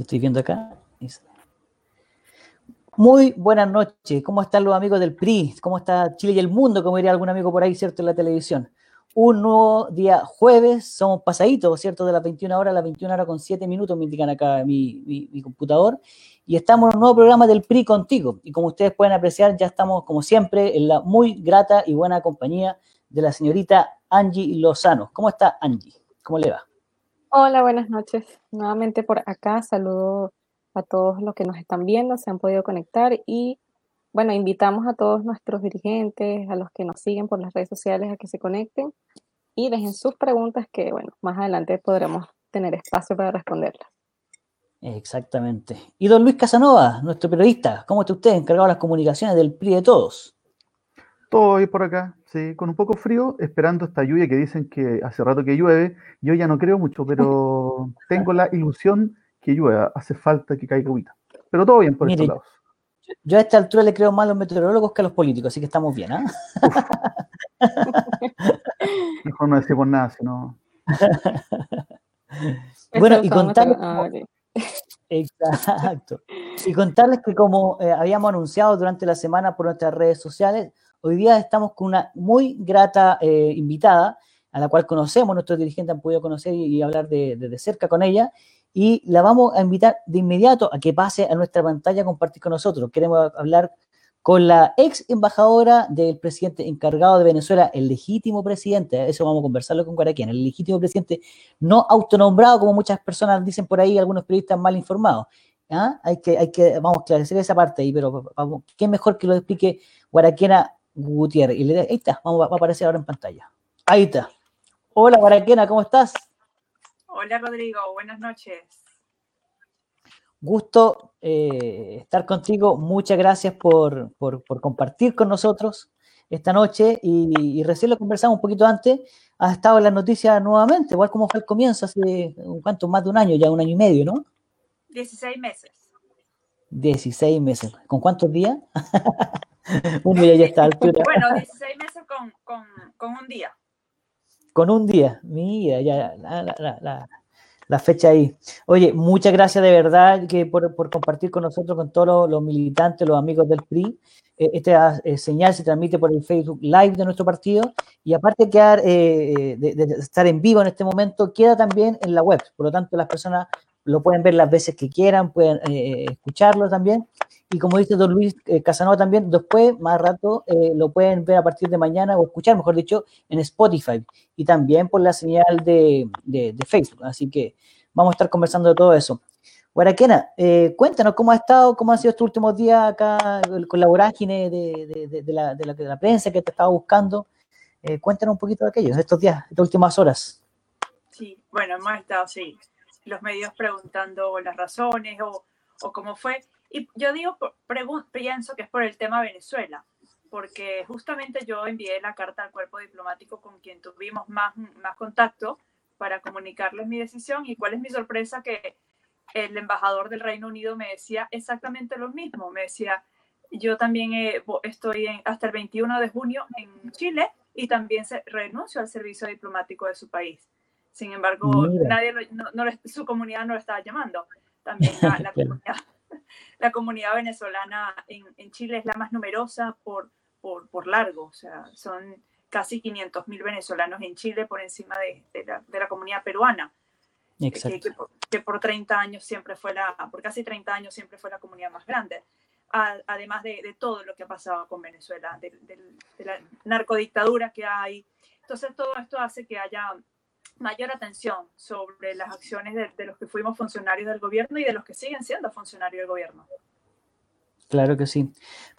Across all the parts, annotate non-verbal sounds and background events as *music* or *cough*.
Estoy viendo acá. Muy buenas noches. ¿Cómo están los amigos del PRI? ¿Cómo está Chile y el mundo? Como diría algún amigo por ahí, ¿cierto? En la televisión. Un nuevo día jueves, somos pasaditos, ¿cierto? De las 21 horas a las 21 horas con 7 minutos, me indican acá mi, computador. Y estamos en un nuevo programa del PRI contigo. Y como ustedes pueden apreciar, ya estamos, como siempre, en la muy grata y buena compañía de la señorita Angie Lozano. ¿Cómo está Angie? ¿Cómo le va? Hola, buenas noches. Nuevamente por acá saludo a todos los que nos están viendo, se han podido conectar y bueno, invitamos a todos nuestros dirigentes, a los que nos siguen por las redes sociales a que se conecten y dejen sus preguntas que bueno, más adelante podremos tener espacio para responderlas. Exactamente. Y don Luis Casanova, nuestro periodista, ¿cómo está usted encargado de las comunicaciones del PRI de todos? Todo hoy por acá, sí, con un poco frío, esperando esta lluvia que dicen que hace rato que llueve. Yo ya no creo mucho, pero *laughs* tengo la ilusión que llueva. Hace falta que caiga agüita. Pero todo bien por estos lados. Yo a esta altura le creo más a los meteorólogos que a los políticos, así que estamos bien, ¿ah? *laughs* Mejor no decimos nada, sino. *laughs* bueno, y contarles. Exacto. Y contarles que, como eh, habíamos anunciado durante la semana por nuestras redes sociales, Hoy día estamos con una muy grata eh, invitada, a la cual conocemos, nuestros dirigentes han podido conocer y, hablar de, cerca con ella, y la vamos a invitar de inmediato a que pase a nuestra pantalla a compartir con nosotros. Queremos hablar con la ex embajadora del presidente encargado de Venezuela, el legítimo presidente, eso vamos a conversarlo con Guaraquén, el legítimo presidente no autonombrado, como muchas personas dicen por ahí, algunos periodistas mal informados. ¿Ah? Hay, que, hay que, vamos a esclarecer esa parte ahí, pero qué mejor que lo explique Guaraquena Gutiérrez. Y le ahí está, vamos, va a aparecer ahora en pantalla. Ahí está. Hola, Guaraquena, ¿cómo estás? Hola, Rodrigo, buenas noches. Gusto eh, estar contigo. Muchas gracias por, compartir con nosotros esta noche. Y, recién lo conversamos un poquito antes. Has estado en las noticias nuevamente, igual como fue el comienzo, hace un cuánto, más de un año, ya un año y medio, ¿no? 16 meses. 16 meses. ¿Con cuántos días? *laughs* un día ya está altura. Bueno, 16 meses con, un día. Con un día, mira, ya la, fecha ahí. Oye, muchas gracias de verdad que por, compartir con nosotros, con todos los, militantes, los amigos del PRI. Eh, esta eh, señal se transmite por el Facebook Live de nuestro partido y aparte de, quedar, eh, de, estar en vivo en este momento, queda también en la web. Por lo tanto, las personas lo pueden ver las veces que quieran, pueden escucharlo también y como dice don Luis eh, Casanova también, después, más rato, eh, lo pueden ver a partir de mañana o escuchar, mejor dicho, en Spotify y también por la señal de, Facebook. Así que vamos a estar conversando de todo eso. Guaraquena, eh, cuéntanos cómo ha estado, cómo han sido estos últimos días acá con la vorágine de, la, de la, prensa que te estaba buscando. cuéntanos un poquito de aquellos, estos días, estas últimas horas. Sí, bueno, hemos estado, sí, los medios preguntando las razones o, o cómo fue. Y yo digo, pienso que es por el tema Venezuela, porque justamente yo envié la carta al cuerpo diplomático con quien tuvimos más, más contacto para comunicarles mi decisión y cuál es mi sorpresa que el embajador del Reino Unido me decía exactamente lo mismo, me decía, yo también estoy hasta el 21 de junio en Chile y también se, renuncio al servicio diplomático de su país. Sin embargo, nadie, no, su comunidad no lo estaba llamando. También la *laughs* comunidad la comunidad venezolana en, Chile es la más numerosa por, por, largo, o sea, son casi 500 mil venezolanos en Chile por encima de, la, comunidad peruana. Que, que, por, 30 años siempre fue la, por casi 30 años siempre fue la comunidad más grande. además de, todo lo que ha pasado con Venezuela, de, de la narcodictadura que hay. Entonces todo esto hace que haya mayor atención sobre las acciones de, los que fuimos funcionarios del gobierno y de los que siguen siendo funcionarios del gobierno. Claro que sí.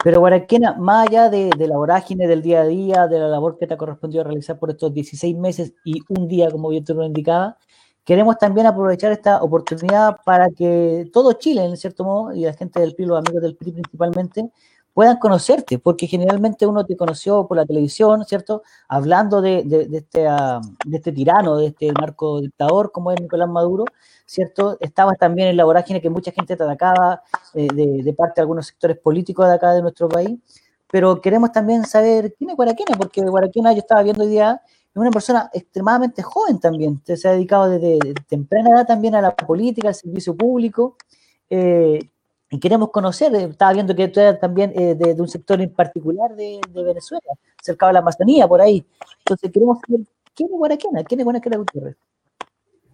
Pero Guaraquena, más allá de, la vorágine del día a día, de la labor que te ha correspondido realizar por estos 16 meses y un día, como yo te lo indicaba, queremos también aprovechar esta oportunidad para que todo Chile, en cierto modo, y la gente del PRI, los amigos del PRI principalmente, puedan conocerte, porque generalmente uno te conoció por la televisión, ¿cierto? Hablando de, este, ah, de este tirano, de este narco dictador como es Nicolás Maduro, ¿cierto? Estabas también en la vorágine que mucha gente te atacaba eh, de, parte de algunos sectores políticos de acá de nuestro país, pero queremos también saber quién es Guaraquena, porque Guaraquena yo estaba viendo hoy día es una persona extremadamente joven también, se ha dedicado desde temprana edad también a la política, al servicio público, eh, y queremos conocer, eh, estaba viendo que tú eres también eh, de, un sector en particular de, Venezuela, cerca de la Amazonía, por ahí. Entonces queremos saber, ¿quién es Guaraquena? ¿Quién es Guaraquena Gutiérrez?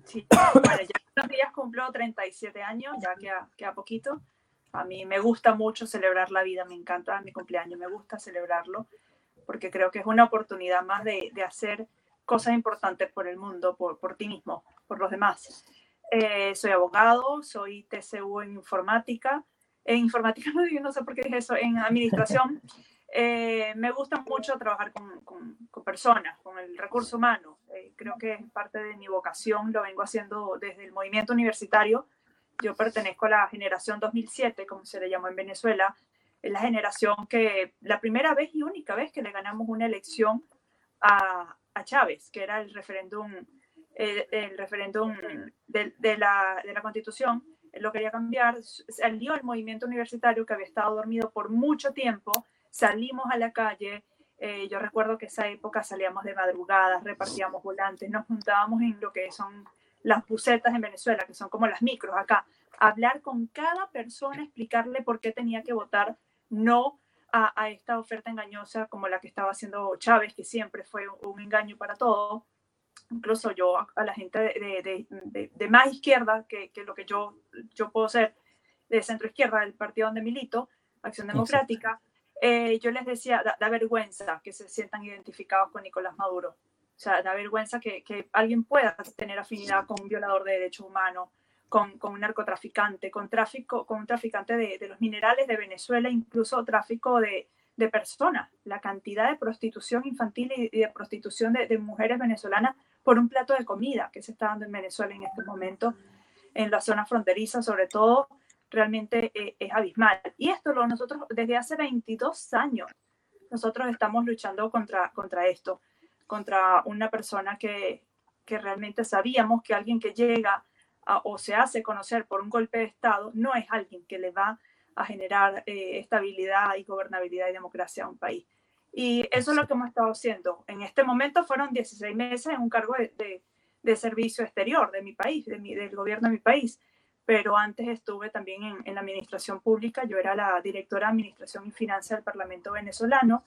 Sí, *coughs* bueno, ya días cumplo 37 años, ya queda, queda poquito. A mí me gusta mucho celebrar la vida, me encanta mi cumpleaños, me gusta celebrarlo porque creo que es una oportunidad más de, de hacer cosas importantes por el mundo, por, por ti mismo, por los demás. Eh, soy abogado, soy TCU en informática. En informática *laughs* no, sé por qué dije eso, en administración. *laughs* Eh, me gusta mucho trabajar con, con, personas, con el recurso humano. Eh, creo que es parte de mi vocación, lo vengo haciendo desde el movimiento universitario. Yo pertenezco a la generación 2007, como se le llamó en Venezuela, es la generación que la primera vez y única vez que le ganamos una elección a, a Chávez, que era el referéndum el, referéndum de, la, de la constitución, lo quería cambiar, salió el movimiento universitario que había estado dormido por mucho tiempo, salimos a la calle, eh, yo recuerdo que esa época salíamos de madrugadas, repartíamos volantes, nos juntábamos en lo que son las bucetas en Venezuela, que son como las micros acá, hablar con cada persona, explicarle por qué tenía que votar no a, esta oferta engañosa como la que estaba haciendo Chávez, que siempre fue un, engaño para todo. Incluso yo a, la gente de, de, de, más izquierda, que, que, lo que yo, yo puedo ser de centro izquierda, del partido donde milito, Acción Democrática, eh, yo les decía, da, vergüenza que se sientan identificados con Nicolás Maduro. O sea, da vergüenza que, que alguien pueda tener afinidad con un violador de derechos humanos, con, con, un narcotraficante, con, tráfico, con un traficante de, de los minerales de Venezuela, incluso tráfico de, de, personas. La cantidad de prostitución infantil y, de prostitución de, de, mujeres venezolanas por un plato de comida que se está dando en Venezuela en estos momentos, en la zona fronteriza, sobre todo, realmente eh, es abismal. Y esto lo nosotros desde hace 22 años, nosotros estamos luchando contra, contra esto, contra una persona que, que realmente sabíamos que alguien que llega o se hace conocer por un golpe de Estado, no es alguien que le va a generar eh, estabilidad y gobernabilidad y democracia a un país. Y eso es lo que hemos estado haciendo. En este momento fueron 16 meses en un cargo de, de, servicio exterior de mi país, de mi, del gobierno de mi país. Pero antes estuve también en, en la administración pública. Yo era la directora de Administración y Finanzas del Parlamento venezolano.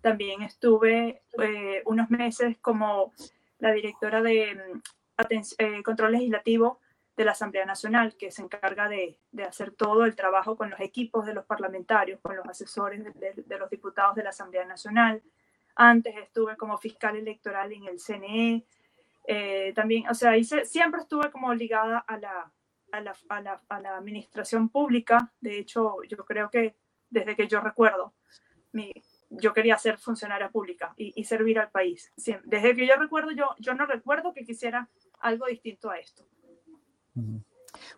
También estuve eh, unos meses como la directora de mm, eh, Control Legislativo de la Asamblea Nacional, que se encarga de, de, hacer todo el trabajo con los equipos de los parlamentarios, con los asesores de, los diputados de la Asamblea Nacional. Antes estuve como fiscal electoral en el CNE. Eh, también, o sea, hice, siempre estuve como ligada a la, a la, a, la, administración pública. De hecho, yo creo que desde que yo recuerdo, mi, yo quería ser funcionaria pública y, servir al país. Desde que yo recuerdo, yo, yo no recuerdo que quisiera algo distinto a esto.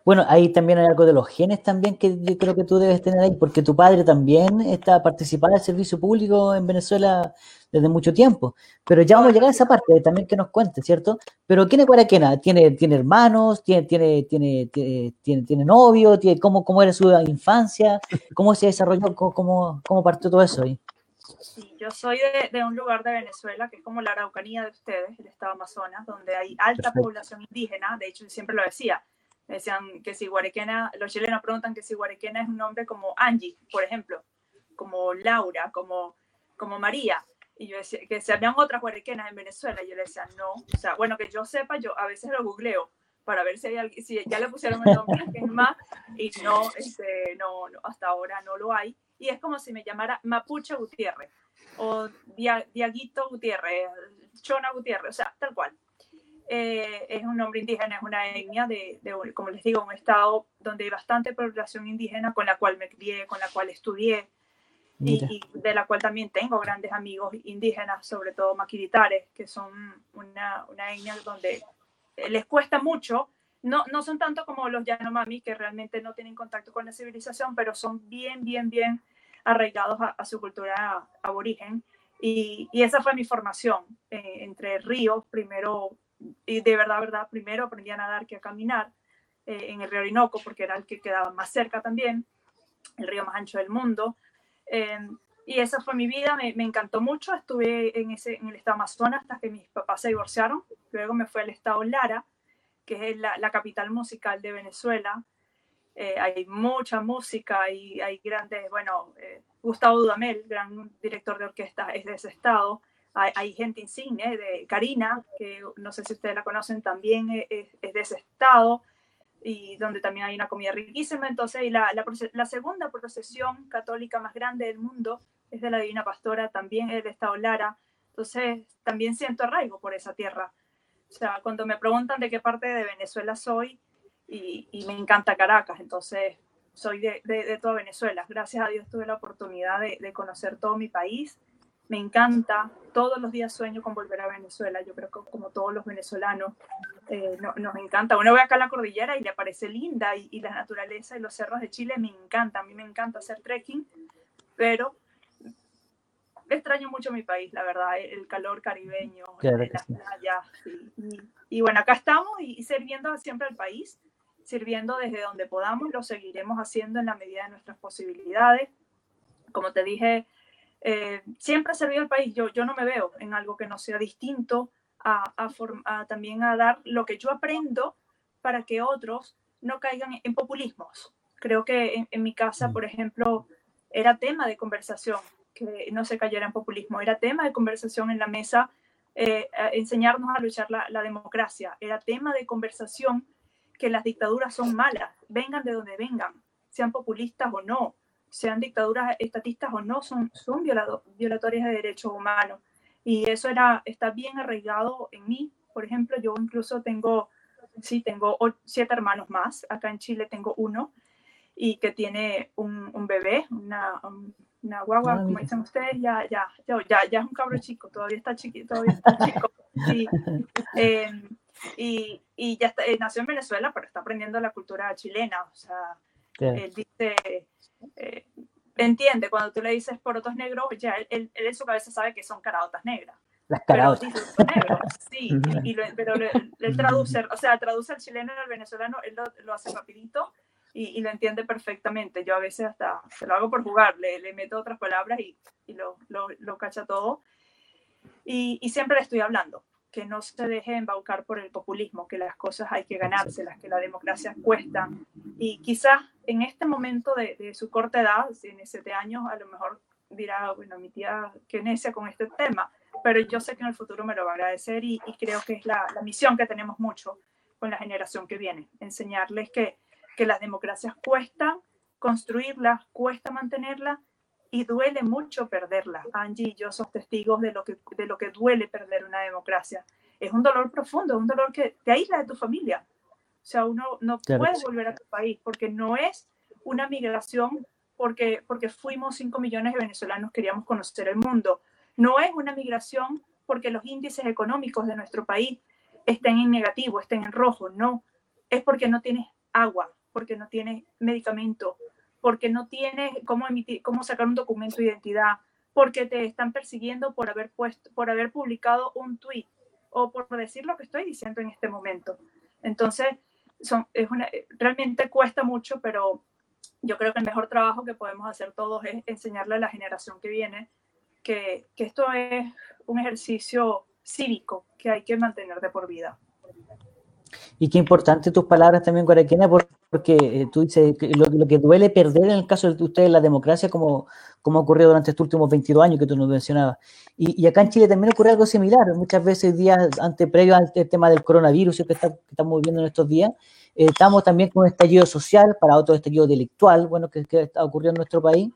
Bueno, ahí también hay algo de los genes también que yo creo que tú debes tener ahí, porque tu padre también está participando del servicio público en Venezuela desde mucho tiempo. Pero ya vamos a llegar a esa parte también que nos cuente, ¿cierto? Pero ¿quién es Guaraquena? ¿Tiene, tiene hermanos? ¿Tiene, tiene, tiene, tiene, tiene novio? ¿Tiene, cómo, ¿Cómo era su infancia? ¿Cómo se desarrolló? ¿Cómo, cómo partió todo eso ahí? Sí, yo soy de, de, un lugar de Venezuela que es como la Araucanía de ustedes, el estado Amazonas, donde hay alta Perfecto. población indígena. De hecho, siempre lo decía, decían que si Guarequena, los chilenos preguntan que si Guarequena es un nombre como Angie, por ejemplo, como Laura, como, como María. Y yo decía que si habían otras Guarequenas en Venezuela, yo le decía no. O sea, bueno, que yo sepa, yo a veces lo googleo para ver si, hay alguien, si ya le pusieron el nombre es más, y no, este, no, no, hasta ahora no lo hay. Y es como si me llamara Mapuche Gutiérrez o Diaguito Gutiérrez, Chona Gutiérrez, o sea, tal cual eh, es un nombre indígena, es una etnia de, de, como les digo, un estado donde hay bastante población indígena con la cual me crié, con la cual estudié y, y, de la cual también tengo grandes amigos indígenas, sobre todo maquiritares, que son una, una etnia donde les cuesta mucho. No, no son tanto como los Yanomami, que realmente no tienen contacto con la civilización, pero son bien, bien, bien arraigados a, a su cultura aborigen. Y, y, esa fue mi formación eh, entre ríos, primero y de verdad, verdad, primero aprendí a nadar que a caminar eh, en el río Orinoco, porque era el que quedaba más cerca también, el río más ancho del mundo. Eh, y esa fue mi vida, me, me, encantó mucho. Estuve en, ese, en el estado Amazonas hasta que mis papás se divorciaron. Luego me fui al estado Lara, que es la, la capital musical de Venezuela. Eh, hay mucha música y hay grandes, bueno, eh, Gustavo Dudamel, gran director de orquesta, es de ese estado. Hay, hay, gente insigne de Karina, que no sé si ustedes la conocen, también es, de ese estado y donde también hay una comida riquísima. Entonces, y la, segunda procesión católica más grande del mundo es de la Divina Pastora, también es de estado Lara. Entonces, también siento arraigo por esa tierra. O sea, cuando me preguntan de qué parte de Venezuela soy, y, me encanta Caracas, entonces soy de, de, toda Venezuela. Gracias a Dios tuve la oportunidad de conocer todo mi país. Me encanta, todos los días sueño con volver a Venezuela. Yo creo que como todos los venezolanos, eh, no, nos encanta. Uno ve acá la cordillera y le parece linda y, y, la naturaleza y los cerros de Chile me encanta. A mí me encanta hacer trekking, pero extraño mucho mi país, la verdad, el calor caribeño, claro las sí. playas. Y, y, bueno, acá estamos y, y sirviendo siempre al país, sirviendo desde donde podamos, lo seguiremos haciendo en la medida de nuestras posibilidades. Como te dije, eh, siempre ha servido al país. Yo, yo no me veo en algo que no sea distinto a, a, a, también a dar lo que yo aprendo para que otros no caigan en populismos. Creo que en, en mi casa, por ejemplo, era tema de conversación que no se cayera en populismo, era tema de conversación en la mesa eh, enseñarnos a luchar la, la democracia, era tema de conversación que las dictaduras son malas, vengan de donde vengan, sean populistas o no, sean dictaduras estatistas o no, son, son violado, violatorias de derechos humanos. Y eso era, está bien arraigado en mí. Por ejemplo, yo incluso tengo, sí, tengo siete hermanos más. Acá en Chile tengo uno y que tiene un, un bebé, una, una guagua, ah, como dicen ustedes, ya, ya, ya, ya, ya es un cabro chico, todavía está chiquito, todavía está chico. Sí. *laughs* Eh, y, y, ya está, eh, nació en Venezuela, pero está aprendiendo la cultura chilena. O sea, yeah. él dice, eh, entiende, cuando tú le dices porotos negros, ya él, él, él, en su cabeza sabe que son caraotas negras. Las caraotas. Pero sí, *laughs* y, lo, pero él traduce, o sea, traduce al chileno y al venezolano, él lo, lo hace rapidito y, y, lo entiende perfectamente. Yo a veces hasta se lo hago por jugar, le, le meto otras palabras y, y lo, lo, lo, cacha todo. Y, y, siempre le estoy hablando, que no se deje embaucar por el populismo, que las cosas hay que ganárselas, que la democracia cuesta. Y quizás en este momento de, de su corta edad, en siete años, a lo mejor dirá, bueno, mi tía, qué necia con este tema, pero yo sé que en el futuro me lo va a agradecer y, y creo que es la, la misión que tenemos mucho con la generación que viene, enseñarles que que las democracias cuestan construirlas, cuesta mantenerlas y duele mucho perderlas. Angie y yo somos testigos de lo, que, de lo que duele perder una democracia. Es un dolor profundo, un dolor que te aísla de tu familia. O sea, uno no puede volver a tu país porque no es una migración porque, porque fuimos 5 millones de venezolanos, queríamos conocer el mundo. No es una migración porque los índices económicos de nuestro país estén en negativo, estén en rojo. No, es porque no tienes agua, porque no tienes medicamento, porque no tienes cómo, emitir, cómo sacar un documento de identidad, porque te están persiguiendo por haber, puesto, por haber publicado un tweet o por decir lo que estoy diciendo en este momento. Entonces, son, es una, realmente cuesta mucho, pero yo creo que el mejor trabajo que podemos hacer todos es enseñarle a la generación que viene que, que esto es un ejercicio cívico que hay que mantener de por vida. Y qué importante tus palabras también, Guaraquena, porque eh, tú dices que lo, lo, que duele perder en el caso de ustedes la democracia, como, como ha ocurrido durante estos últimos 22 años que tú nos mencionabas. Y, y, acá en Chile también ocurre algo similar. Muchas veces, días antes, previo al tema del coronavirus que, está, que estamos viviendo en estos días, eh, estamos también con un estallido social, para otro estallido delictual, bueno, que, que está ocurriendo en nuestro país.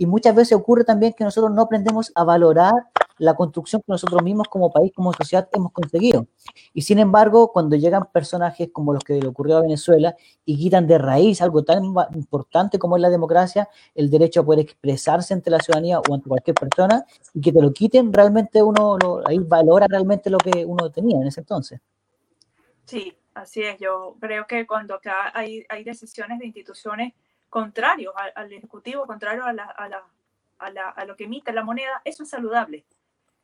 Y muchas veces ocurre también que nosotros no aprendemos a valorar la construcción que nosotros mismos como país, como sociedad hemos conseguido. Y sin embargo, cuando llegan personajes como los que le ocurrió a Venezuela y quitan de raíz algo tan importante como es la democracia, el derecho a poder expresarse ante la ciudadanía o ante cualquier persona, y que te lo quiten, realmente uno lo, ahí valora realmente lo que uno tenía en ese entonces. Sí, así es. Yo creo que cuando acá hay, hay decisiones de instituciones contrarios al, Ejecutivo, contrario a, lo que emite la moneda, eso es saludable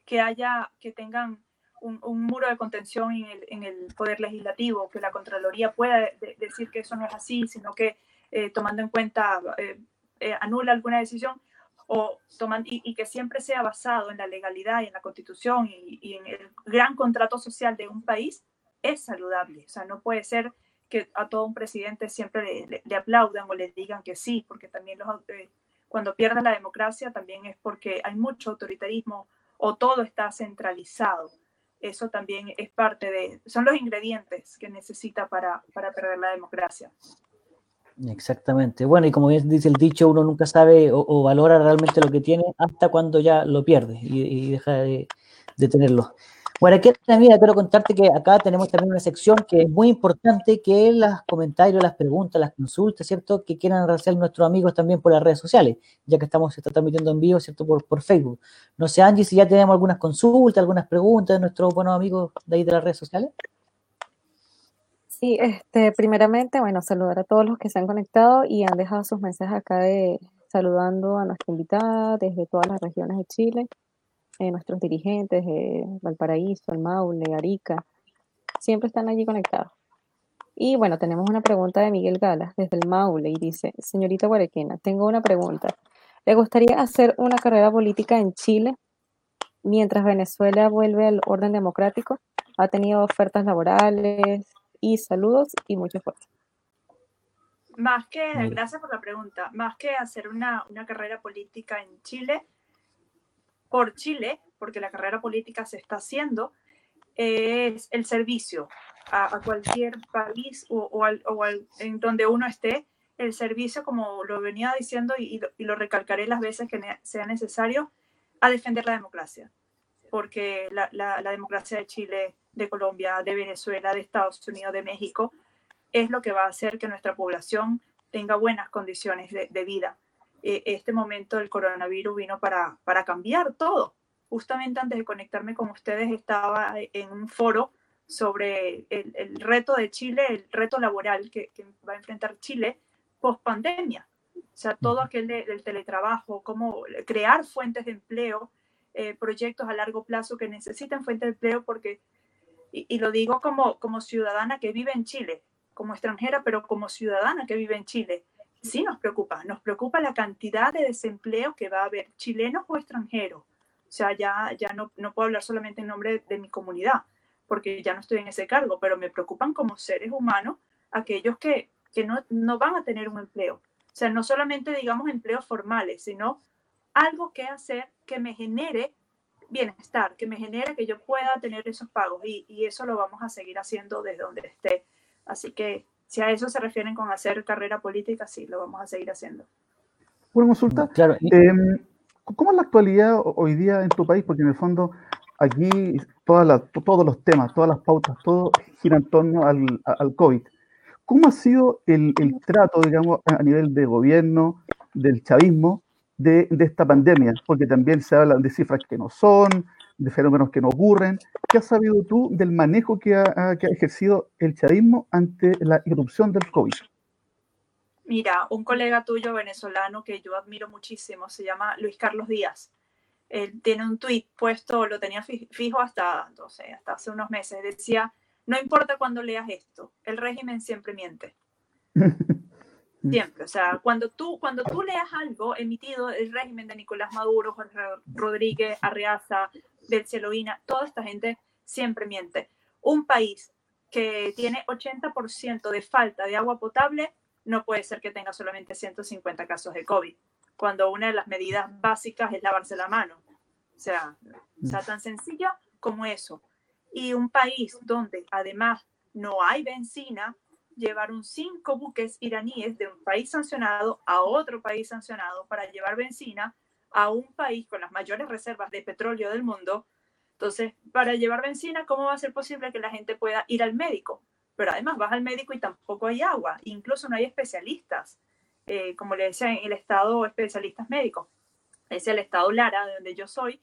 que haya, que tengan un, muro de contención en el, poder legislativo, que la Contraloría pueda de, decir que eso no es así, sino que eh, tomando en cuenta, eh, eh, anula alguna decisión, o toman, y, que siempre sea basado en la legalidad y en la constitución y, en el gran contrato social de un país, es saludable. O sea, no puede ser que a todo un presidente siempre le, aplaudan o le digan que sí, porque también los, eh, cuando pierde la democracia también es porque hay mucho autoritarismo o todo está centralizado. Eso también es parte de, son los ingredientes que necesita para, para perder la democracia. Exactamente. Bueno, y como dice el dicho, uno nunca sabe o, valora realmente lo que tiene hasta cuando ya lo pierde y, deja de, tenerlo. Bueno, aquí mira, quiero contarte que acá tenemos también una sección que es muy importante, que es los comentarios, las preguntas, las consultas, ¿cierto? Que quieran hacer nuestros amigos también por las redes sociales, ya que estamos está transmitiendo en vivo, ¿cierto? Por, por Facebook. No sé, Angie, si ya tenemos algunas consultas, algunas preguntas de nuestros buenos amigos de ahí de las redes sociales. Sí, este, primeramente, bueno, saludar a todos los que se han conectado y han dejado sus mensajes acá de saludando a nuestra invitada desde todas las regiones de Chile, eh, nuestros dirigentes de Valparaíso, el Maule, Arica, siempre están allí conectados. Y bueno, tenemos una pregunta de Miguel Galas desde el Maule y dice, señorita Guarequena, tengo una pregunta. ¿Le gustaría hacer una carrera política en Chile mientras Venezuela vuelve al orden democrático? ¿Ha tenido ofertas laborales? y saludos y mucho fuerza. Más que, gracias por la pregunta, más que hacer una, una carrera política en Chile, por Chile, porque la carrera política se está haciendo, es el servicio a, cualquier país o, o, al, o al, en donde uno esté, el servicio, como lo venía diciendo y, y, lo, recalcaré las veces que sea necesario, a defender la democracia, porque la, la, la democracia de Chile de Colombia, de Venezuela, de Estados Unidos, de México, es lo que va a hacer que nuestra población tenga buenas condiciones de, vida. E, este momento del coronavirus vino para, para cambiar todo. Justamente antes de conectarme con ustedes estaba en un foro sobre el, reto de Chile, el reto laboral que, va a enfrentar Chile post pandemia. O sea, todo aquel del teletrabajo, cómo crear fuentes de empleo, eh, proyectos a largo plazo que necesitan fuentes de empleo porque y, lo digo como, como ciudadana que vive en Chile, como extranjera, pero como ciudadana que vive en Chile, sí nos preocupa, nos preocupa la cantidad de desempleo que va a haber, chilenos o extranjeros. O sea, ya, ya no, no puedo hablar solamente en nombre de mi comunidad, porque ya no estoy en ese cargo, pero me preocupan como seres humanos aquellos que, que no, no van a tener un empleo. O sea, no solamente digamos empleos formales, sino algo que hacer que me genere bienestar, que me genere que yo pueda tener esos pagos y, y, eso lo vamos a seguir haciendo desde donde esté. Así que si a eso se refieren con hacer carrera política, sí, lo vamos a seguir haciendo. Una consulta. Claro. Eh, ¿Cómo es la actualidad hoy día en tu país? Porque en el fondo aquí todas todos los temas, todas las pautas, todo gira en torno al, al COVID. ¿Cómo ha sido el, el, trato, digamos, a nivel de gobierno, del chavismo, de, esta pandemia, porque también se habla de cifras que no son, de fenómenos que no ocurren. ¿Qué has sabido tú del manejo que ha, ejercido el chavismo ante la irrupción del COVID? Mira, un colega tuyo venezolano que yo admiro muchísimo, se llama Luis Carlos Díaz. Él tiene un tuit puesto, lo tenía fijo hasta, no sé, hasta hace unos meses. Decía, no importa cuando leas esto, el régimen siempre miente. *laughs* Siempre, o sea, cuando tú, cuando tú leas algo emitido el régimen de Nicolás Maduro, Jorge Rodríguez, Arriaza, del Celoína, toda esta gente siempre miente. Un país que tiene 80% de falta de agua potable no puede ser que tenga solamente 150 casos de COVID, cuando una de las medidas básicas es lavarse la mano. O sea, o sea tan sencillo como eso. Y un país donde además no hay benzina, llevaron cinco buques iraníes de un país sancionado a otro país sancionado para llevar benzina a un país con las mayores reservas de petróleo del mundo. Entonces, para llevar benzina, ¿cómo va a ser posible que la gente pueda ir al médico? Pero además vas al médico y tampoco hay agua, incluso no hay especialistas, eh, como le decía en el estado especialistas médicos. Es el estado Lara, de donde yo soy,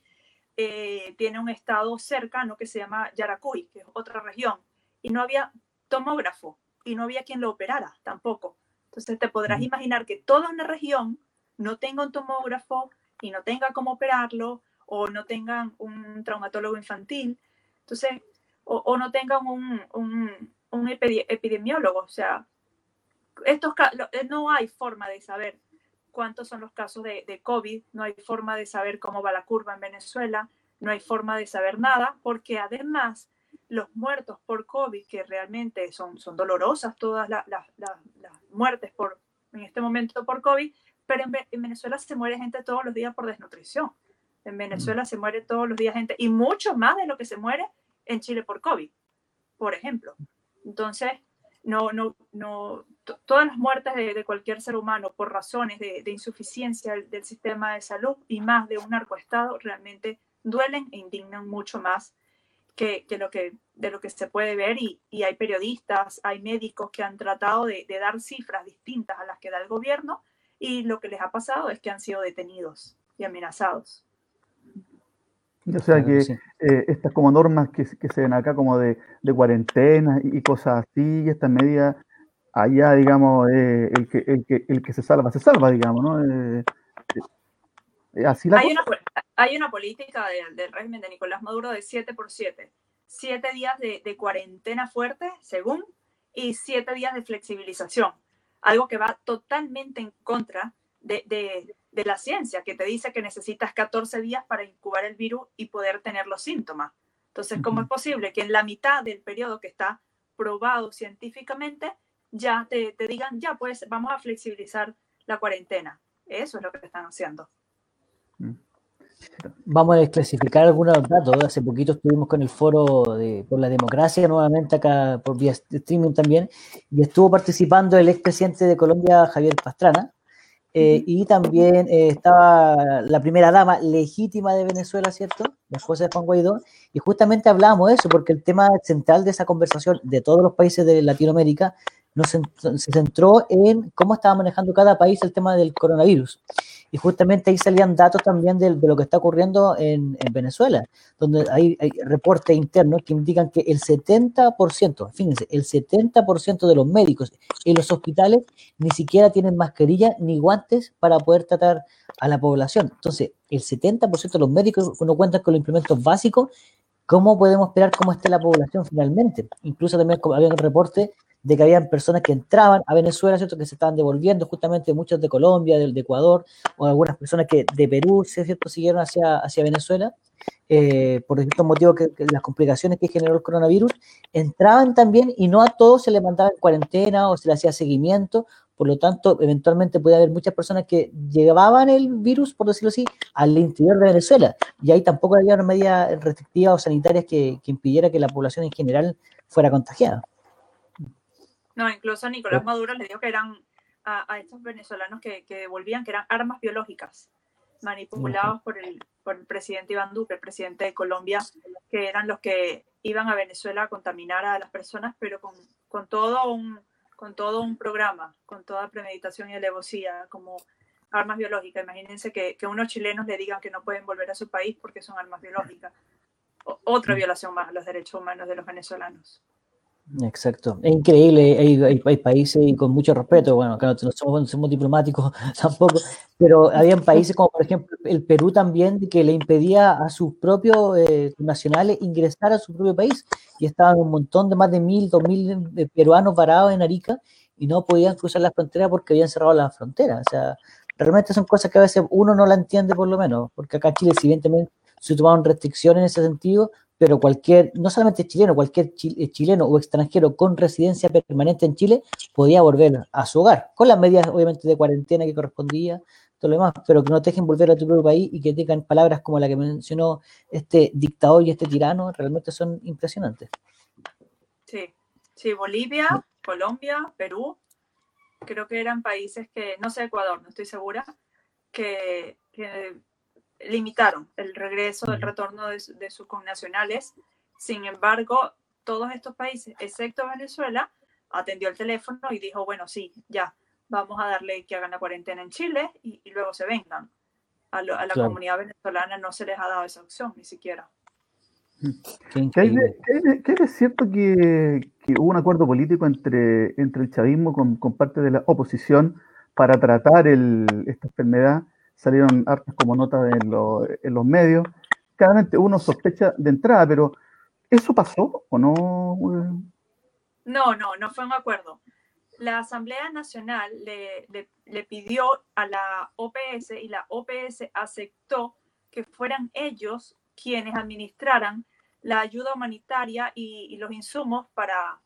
eh, tiene un estado cercano que se llama Yaracuy, que es otra región, y no había tomógrafo y no había quien lo operara tampoco. Entonces te podrás imaginar que toda una región no tenga un tomógrafo y no tenga cómo operarlo o no tengan un traumatólogo infantil, entonces, o, no tengan un, un, epidemiólogo. O sea, estos, eh, no hay forma de saber cuántos son los casos de, COVID, no hay forma de saber cómo va la curva en Venezuela, no hay forma de saber nada, porque además los muertos por COVID, que realmente son, son dolorosas todas las muertes por, en este momento por COVID, pero en, en, Venezuela se muere gente todos los días por desnutrición. En Venezuela se muere todos los días gente y mucho más de lo que se muere en Chile por COVID, por ejemplo. Entonces, no, no, no, todas las muertes de, de, cualquier ser humano por razones de, de, insuficiencia del sistema de salud y más de un narcoestado realmente duelen e indignan mucho más que, que, lo que de lo que se puede ver y, y hay periodistas, hay médicos que han tratado de, de, dar cifras distintas a las que da el gobierno y lo que les ha pasado es que han sido detenidos y amenazados. O sea que sí. eh, estas como normas que, que, se ven acá como de, de cuarentena y, y, cosas así, y estas medidas, allá digamos, eh, el, que, el, que, el que se salva, se salva, digamos, ¿no? Eh, así la hay, una, hay una política de, del régimen de Nicolás Maduro de 7 por 7. Siete días de, de cuarentena fuerte, según, y siete días de flexibilización. Algo que va totalmente en contra de, de, de, la ciencia, que te dice que necesitas 14 días para incubar el virus y poder tener los síntomas. Entonces, ¿cómo es posible que en la mitad del periodo que está probado científicamente ya te, te digan, ya pues vamos a flexibilizar la cuarentena? Eso es lo que están haciendo. Vamos a desclasificar algunos datos. Hace poquito estuvimos con el foro de, por la democracia nuevamente acá por vía streaming también y estuvo participando el expresidente de Colombia, Javier Pastrana, eh, y también eh, estaba la primera dama legítima de Venezuela, ¿cierto? La esposa de Juan Guaidó, y justamente hablábamos de eso, porque el tema central de esa conversación de todos los países de Latinoamérica nos, se centró en cómo estaba manejando cada país el tema del coronavirus. Y justamente ahí salían datos también de, lo que está ocurriendo en, en Venezuela, donde hay, hay, reportes internos que indican que el 70%, fíjense, el 70% de los médicos en los hospitales ni siquiera tienen mascarilla ni guantes para poder tratar a la población. Entonces, el 70% de los médicos no cuentan con los implementos básicos. ¿Cómo podemos esperar cómo esté la población finalmente? Incluso también había un reporte de que habían personas que entraban a Venezuela, ¿cierto? Que se estaban devolviendo, justamente muchos de Colombia, del de Ecuador, o algunas personas que de Perú, ¿cierto? Siguieron hacia, hacia Venezuela, eh, por distintos motivos, que, las complicaciones que generó el coronavirus, entraban también y no a todos se les mandaba en cuarentena o se les hacía seguimiento, por lo tanto, eventualmente puede haber muchas personas que llevaban el virus, por decirlo así, al interior de Venezuela, y ahí tampoco había una medida restrictiva o sanitarias que, que impidiera que la población en general fuera contagiada. No, incluso Nicolás Maduro le dijo que eran a, a estos venezolanos que, que, devolvían que eran armas biológicas manipulados por el, por el presidente Iván Duque, el presidente de Colombia, que eran los que iban a Venezuela a contaminar a las personas, pero con, con, todo, un, con todo un programa, con toda premeditación y alevosía, como armas biológicas. Imagínense que, que unos chilenos le digan que no pueden volver a su país porque son armas biológicas. O, otra violación más a los derechos humanos de los venezolanos. Exacto, es increíble, hay, países y con mucho respeto, bueno, acá no somos, somos diplomáticos *laughs* tampoco, pero habían países como por ejemplo el Perú también que le impedía a sus propios eh, nacionales ingresar a su propio país y estaban un montón de más de mil, dos mil peruanos varados en Arica y no podían cruzar la frontera porque habían cerrado la frontera, o sea, realmente son cosas que a veces uno no la entiende por lo menos, porque acá Chile también se tomaron restricciones en ese sentido, pero cualquier, no solamente chileno, cualquier eh, chileno o extranjero con residencia permanente en Chile podía volver a su hogar, con las medidas obviamente de cuarentena que correspondía, todo lo demás, pero que no te dejen volver a tu propio país y que tengan palabras como la que mencionó este dictador y este tirano, realmente son impresionantes. Sí, sí, Bolivia, Colombia, Perú, creo que eran países que, no sé, Ecuador, no estoy segura, que, que limitaron el regreso, el retorno de, de sus connacionales. Sin embargo, todos estos países, excepto Venezuela, atendió el teléfono y dijo, bueno, sí, ya, vamos a darle que hagan la cuarentena en Chile y, y luego se vengan. A, lo, a la claro. comunidad venezolana no se les ha dado esa opción, ni siquiera. ¿Qué hay, de, qué hay cierto que, que, hubo un acuerdo político entre, entre el chavismo con, con parte de la oposición para tratar el, esta enfermedad? Salieron hartas como notas en, lo, en, los medios. Claramente uno sospecha de entrada, pero ¿eso pasó o no? No, no, no fue un acuerdo. la Asamblea Nacional le, le, pidió a la OPS y la OPS aceptó que fueran ellos quienes administraran la ayuda humanitaria y, los insumos para,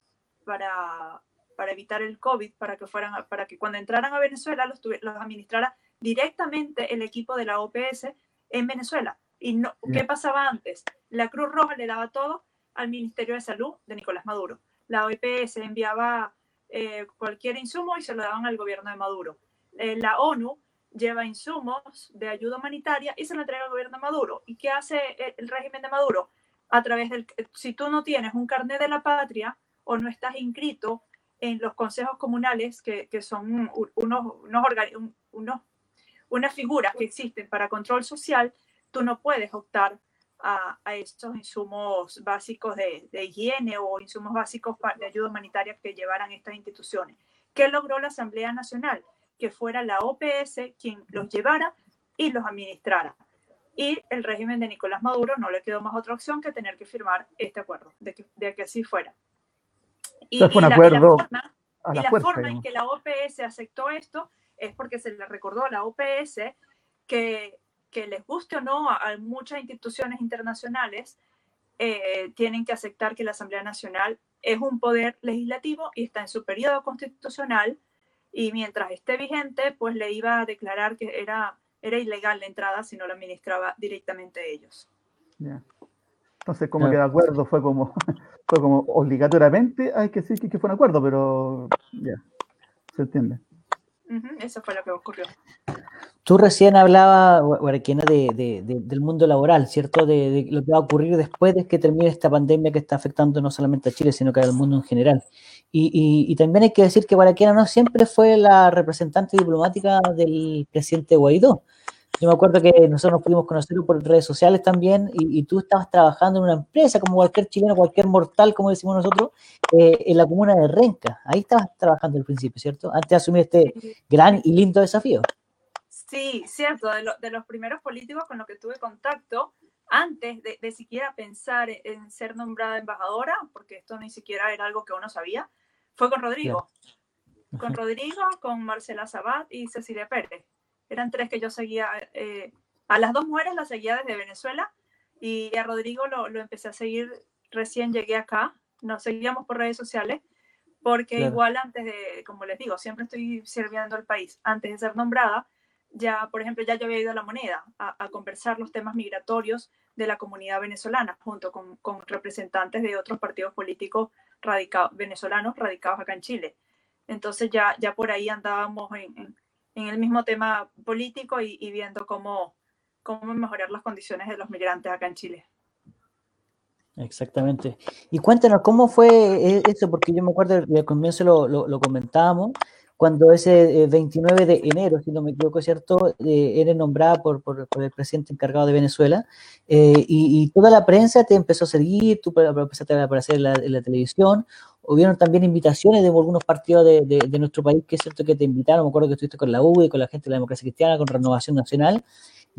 para, para, evitar el COVID, para que, fueran, para que cuando entraran a Venezuela los, los administrara directamente el equipo de la OPS en Venezuela. ¿Y no, qué pasaba antes? La Cruz Roja le daba todo al Ministerio de Salud de Nicolás Maduro. La OPS enviaba eh, cualquier insumo y se lo daban al gobierno de Maduro. Eh, la ONU lleva insumos de ayuda humanitaria y se lo entrega al gobierno de Maduro. ¿Y qué hace el régimen de Maduro? A través del, si tú no tienes un carnet de la patria o no estás inscrito en los consejos comunales, que, que son unos, unos, unos, unas figuras que existen para control social, tú no puedes optar a, estos insumos básicos de, higiene o insumos básicos de ayuda humanitaria que llevaran estas instituciones. ¿Qué logró la Asamblea Nacional? Que fuera la OPS quien los llevara y los administrara. Y el régimen de Nicolás Maduro no le quedó más otra opción que tener que firmar este acuerdo, de que, de que así fuera. Y, fue un acuerdo y la forma en que la OPS aceptó esto es porque se le recordó a la OPS que que les guste o no a, muchas instituciones internacionales, eh, tienen que aceptar que la Asamblea Nacional es un poder legislativo y está en su periodo constitucional y mientras esté vigente, pues le iba a declarar que era, era ilegal la entrada si no la administraba directamente ellos. Entonces, como que de acuerdo fue como, *laughs* fue como obligatoriamente hay que decir que, fue un acuerdo, pero ya, se entiende. Eso fue lo que ocurrió. Tú recién hablabas, Guarequena, de, del mundo laboral, ¿cierto? De, lo que va a ocurrir después de que termine esta pandemia que está afectando no solamente a Chile, sino que al mundo en general. Y, también hay que decir que Guarequena no siempre fue la representante diplomática del presidente Guaidó. Yo me acuerdo que nosotros nos pudimos conocer por redes sociales también y, tú estabas trabajando en una empresa como cualquier chileno, cualquier mortal, como decimos nosotros, eh, en la comuna de Renca. Ahí estabas trabajando al principio, ¿cierto? Antes de asumir este gran y lindo desafío. Sí, cierto, de, los primeros políticos con los que tuve contacto, antes de, siquiera pensar en, ser nombrada embajadora, porque esto ni siquiera era algo que uno sabía, fue con Rodrigo. Con Rodrigo, con Marcela Sabat y Cecilia Pérez. Eran tres que yo seguía. Eh, a las dos mujeres las seguía desde Venezuela y a Rodrigo lo, empecé a seguir recién llegué acá. Nos seguíamos por redes sociales porque igual antes de, como les digo, siempre estoy sirviendo al país. Antes de ser nombrada, ya, por ejemplo, ya yo había ido a la moneda a, conversar los temas migratorios de la comunidad venezolana, junto con, representantes de otros partidos políticos venezolanos radicados acá en Chile. Entonces ya, ya por ahí andábamos en, el mismo tema político y, viendo cómo, cómo mejorar las condiciones de los migrantes acá en Chile. Exactamente. Y cuéntanos, ¿cómo fue eh, eso? Porque yo me acuerdo, al comienzo lo, lo, lo comentábamos, cuando ese 29 eh, de enero, si no me equivoco, ¿cierto?, eh, eres nombrada por, por, el presidente encargado de Venezuela eh, y, toda la prensa te empezó a seguir, tú empezaste a aparecer en la, en la televisión, hubieron también invitaciones de algunos partidos de, nuestro país que es cierto que te invitaron, me acuerdo que estuviste con la UDI, con la gente de la democracia cristiana, con Renovación Nacional,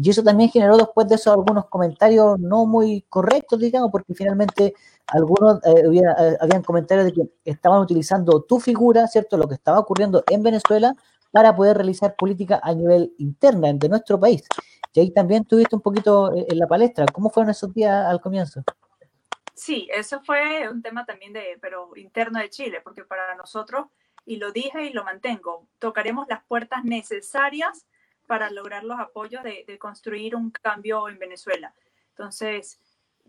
y eso también generó después de eso algunos comentarios no muy correctos, digamos, porque finalmente algunos eh, eh, habían comentarios de que estaban utilizando tu figura, ¿cierto? Lo que estaba ocurriendo en Venezuela para poder realizar política a nivel interna de nuestro país. Y ahí también tuviste un poquito eh, en la palestra. ¿Cómo fueron esos días al comienzo? Sí, eso fue un tema también de, pero interno de Chile, porque para nosotros, y lo dije y lo mantengo, tocaremos las puertas necesarias para lograr los apoyos de, construir un cambio en Venezuela. Entonces,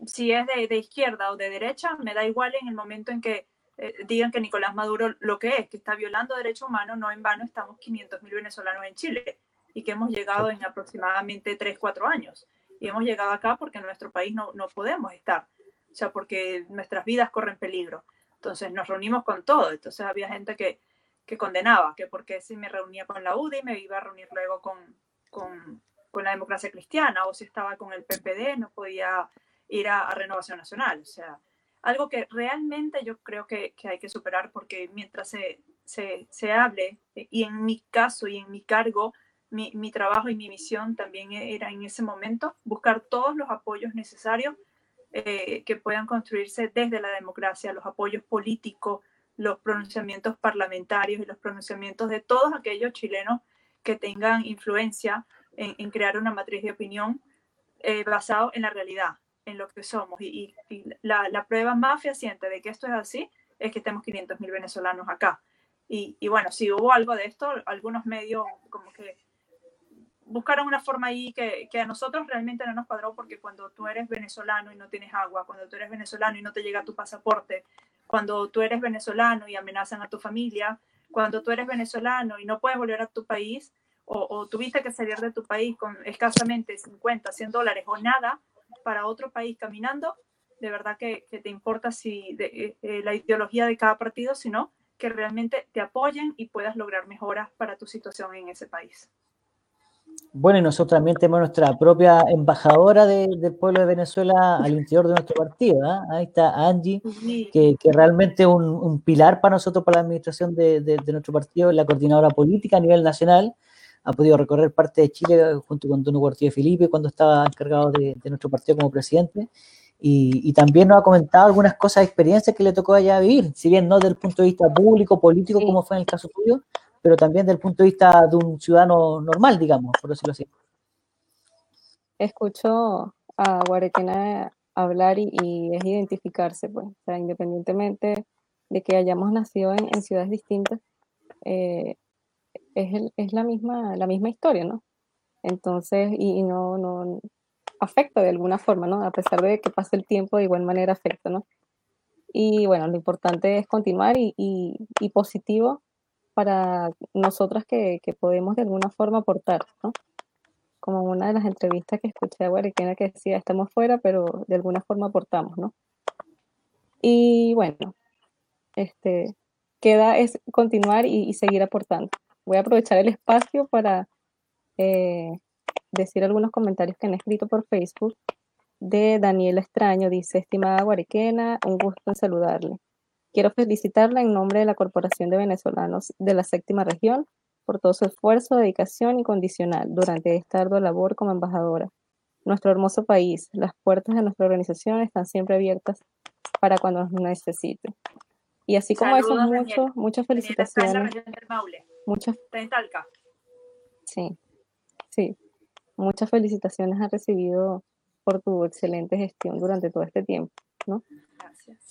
si es de, izquierda o de derecha, me da igual en el momento en que eh, digan que Nicolás Maduro lo que es, que está violando derechos humanos, no en vano estamos 500.000 venezolanos en Chile y que hemos llegado en aproximadamente 3, 4 años. Y hemos llegado acá porque en nuestro país no, no podemos estar, o sea, porque nuestras vidas corren peligro. Entonces nos reunimos con todo. Entonces había gente que, que condenaba, que porque si me reunía con la UDI me iba a reunir luego con, con, con, la democracia cristiana, o si estaba con el PPD no podía ir a, Renovación Nacional. O sea, algo que realmente yo creo que, que hay que superar porque mientras se, se, se, hable, y en mi caso y en mi cargo, mi, mi trabajo y mi misión también era en ese momento buscar todos los apoyos necesarios eh, que puedan construirse desde la democracia, los apoyos políticos, los pronunciamientos parlamentarios y los pronunciamientos de todos aquellos chilenos que tengan influencia en, crear una matriz de opinión eh, basado en la realidad, en lo que somos. Y, la, prueba más fehaciente de que esto es así es que tenemos 500.000 venezolanos acá. Y, y, bueno, si hubo algo de esto, algunos medios como que buscaron una forma ahí que, que, a nosotros realmente no nos cuadró porque cuando tú eres venezolano y no tienes agua, cuando tú eres venezolano y no te llega tu pasaporte, cuando tú eres venezolano y amenazan a tu familia, cuando tú eres venezolano y no puedes volver a tu país o, o tuviste que salir de tu país con escasamente 50, 100 dólares o nada para otro país caminando, de verdad que, que te importa si de, eh, eh la ideología de cada partido, sino que realmente te apoyen y puedas lograr mejoras para tu situación en ese país. Bueno, y nosotros también tenemos nuestra propia embajadora de, del pueblo de Venezuela al interior de nuestro partido. ¿eh? Ahí está Angie, que, que realmente es un, un, pilar para nosotros, para la administración de, de, de, nuestro partido, la coordinadora política a nivel nacional. Ha podido recorrer parte de Chile junto con Don Hugo de Felipe cuando estaba encargado de, de nuestro partido como presidente. Y, y, también nos ha comentado algunas cosas, experiencias que le tocó allá vivir, si bien no desde el punto de vista público, político, sí. como fue en el caso tuyo, pero también desde el punto de vista de un ciudadano normal, digamos, por decirlo así. Escucho a Guarequena hablar y, y es identificarse, pues, o sea, independientemente de que hayamos nacido en, en ciudades distintas, eh, es, el, es la, misma, la misma historia, ¿no? Entonces, y, y, no, no afecta de alguna forma, ¿no? A pesar de que pase el tiempo, de igual manera afecta, ¿no? Y bueno, lo importante es continuar y, y, y positivo para nosotras que, podemos de alguna forma aportar, ¿no? Como una de las entrevistas que escuché a Guarequena que decía, estamos fuera, pero de alguna forma aportamos, ¿no? Y bueno, este, queda es continuar y, seguir aportando. Voy a aprovechar el espacio para eh, decir algunos comentarios que han escrito por Facebook. De Daniela Extraño, dice, estimada Guarequena, un gusto en saludarle. Quiero felicitarla en nombre de la Corporación de Venezolanos de la Séptima Región por todo su esfuerzo, dedicación incondicional durante esta ardua labor como embajadora. Nuestro hermoso país, las puertas de nuestra organización están siempre abiertas para cuando nos necesite. Y así como Saludos, eso, mucho, muchas felicitaciones. Muchas. Sí, sí. Muchas felicitaciones has recibido por tu excelente gestión durante todo este tiempo, ¿no?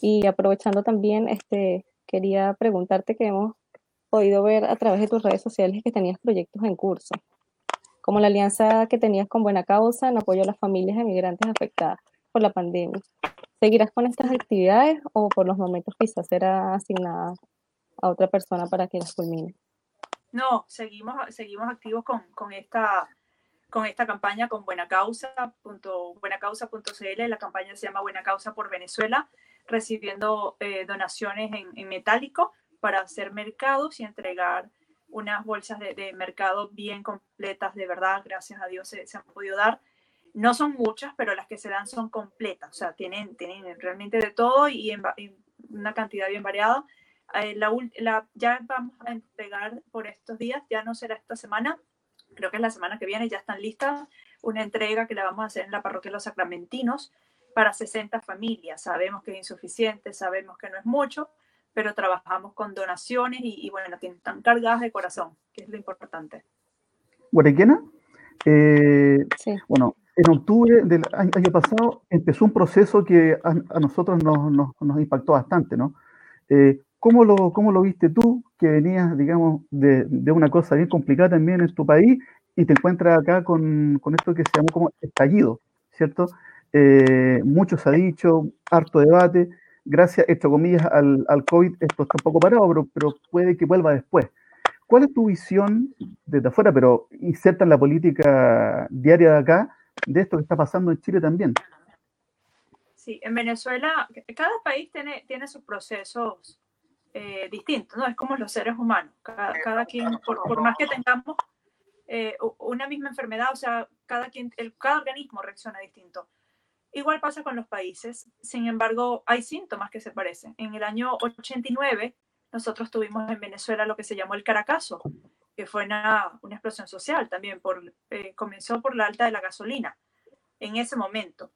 Y aprovechando también, este, quería preguntarte que hemos podido ver a través de tus redes sociales que tenías proyectos en curso, como la alianza que tenías con Buena Causa en apoyo a las familias emigrantes afectadas por la pandemia. ¿Seguirás con estas actividades o por los momentos quizás será asignada a otra persona para que las culmine? No, seguimos, seguimos activos con, con esta con esta campaña con Buena Causa, buenacausa.cl, la campaña se llama Buena Causa por Venezuela, recibiendo eh, donaciones en, metálico para hacer mercados y entregar unas bolsas de, de, mercado bien completas, de verdad, gracias a Dios se, se, han podido dar. No son muchas, pero las que se dan son completas, o sea, tienen, tienen realmente de todo y en una cantidad bien variada. Eh, la, la, ya vamos a entregar por estos días, ya no será esta semana, creo que es la semana que viene, ya están listas una entrega que la vamos a hacer en la parroquia de los Sacramentinos para 60 familias. Sabemos que es insuficiente, sabemos que no es mucho, pero trabajamos con donaciones y, y bueno, que están cargadas de corazón, que es lo importante. Guarequena, eh, sí. bueno, en octubre del año, año, pasado empezó un proceso que a, a nosotros nos, nos, nos, impactó bastante, ¿no? Eh, ¿cómo, lo, ¿Cómo lo viste tú, que venías, digamos, de, de, una cosa bien complicada también en tu país y te encuentras acá con, con esto que se llamó como estallido, ¿cierto? Eh, mucho se ha dicho, harto debate, gracias, entre comillas, al, al COVID esto está un poco parado, pero, pero, puede que vuelva después. ¿Cuál es tu visión desde afuera, pero inserta en la política diaria de acá, de esto que está pasando en Chile también? Sí, en Venezuela, cada país tiene, tiene sus procesos eh, distintos, ¿no? Es como los seres humanos, cada, cada quien, por, por, más que tengamos eh, una misma enfermedad, o sea, cada, quien, el, cada organismo reacciona distinto. Igual pasa con los países, sin embargo, hay síntomas que se parecen. En el año 89, nosotros tuvimos en Venezuela lo que se llamó el Caracazo, que fue una, una explosión social también, por, eh, comenzó por la alta de la gasolina en ese momento.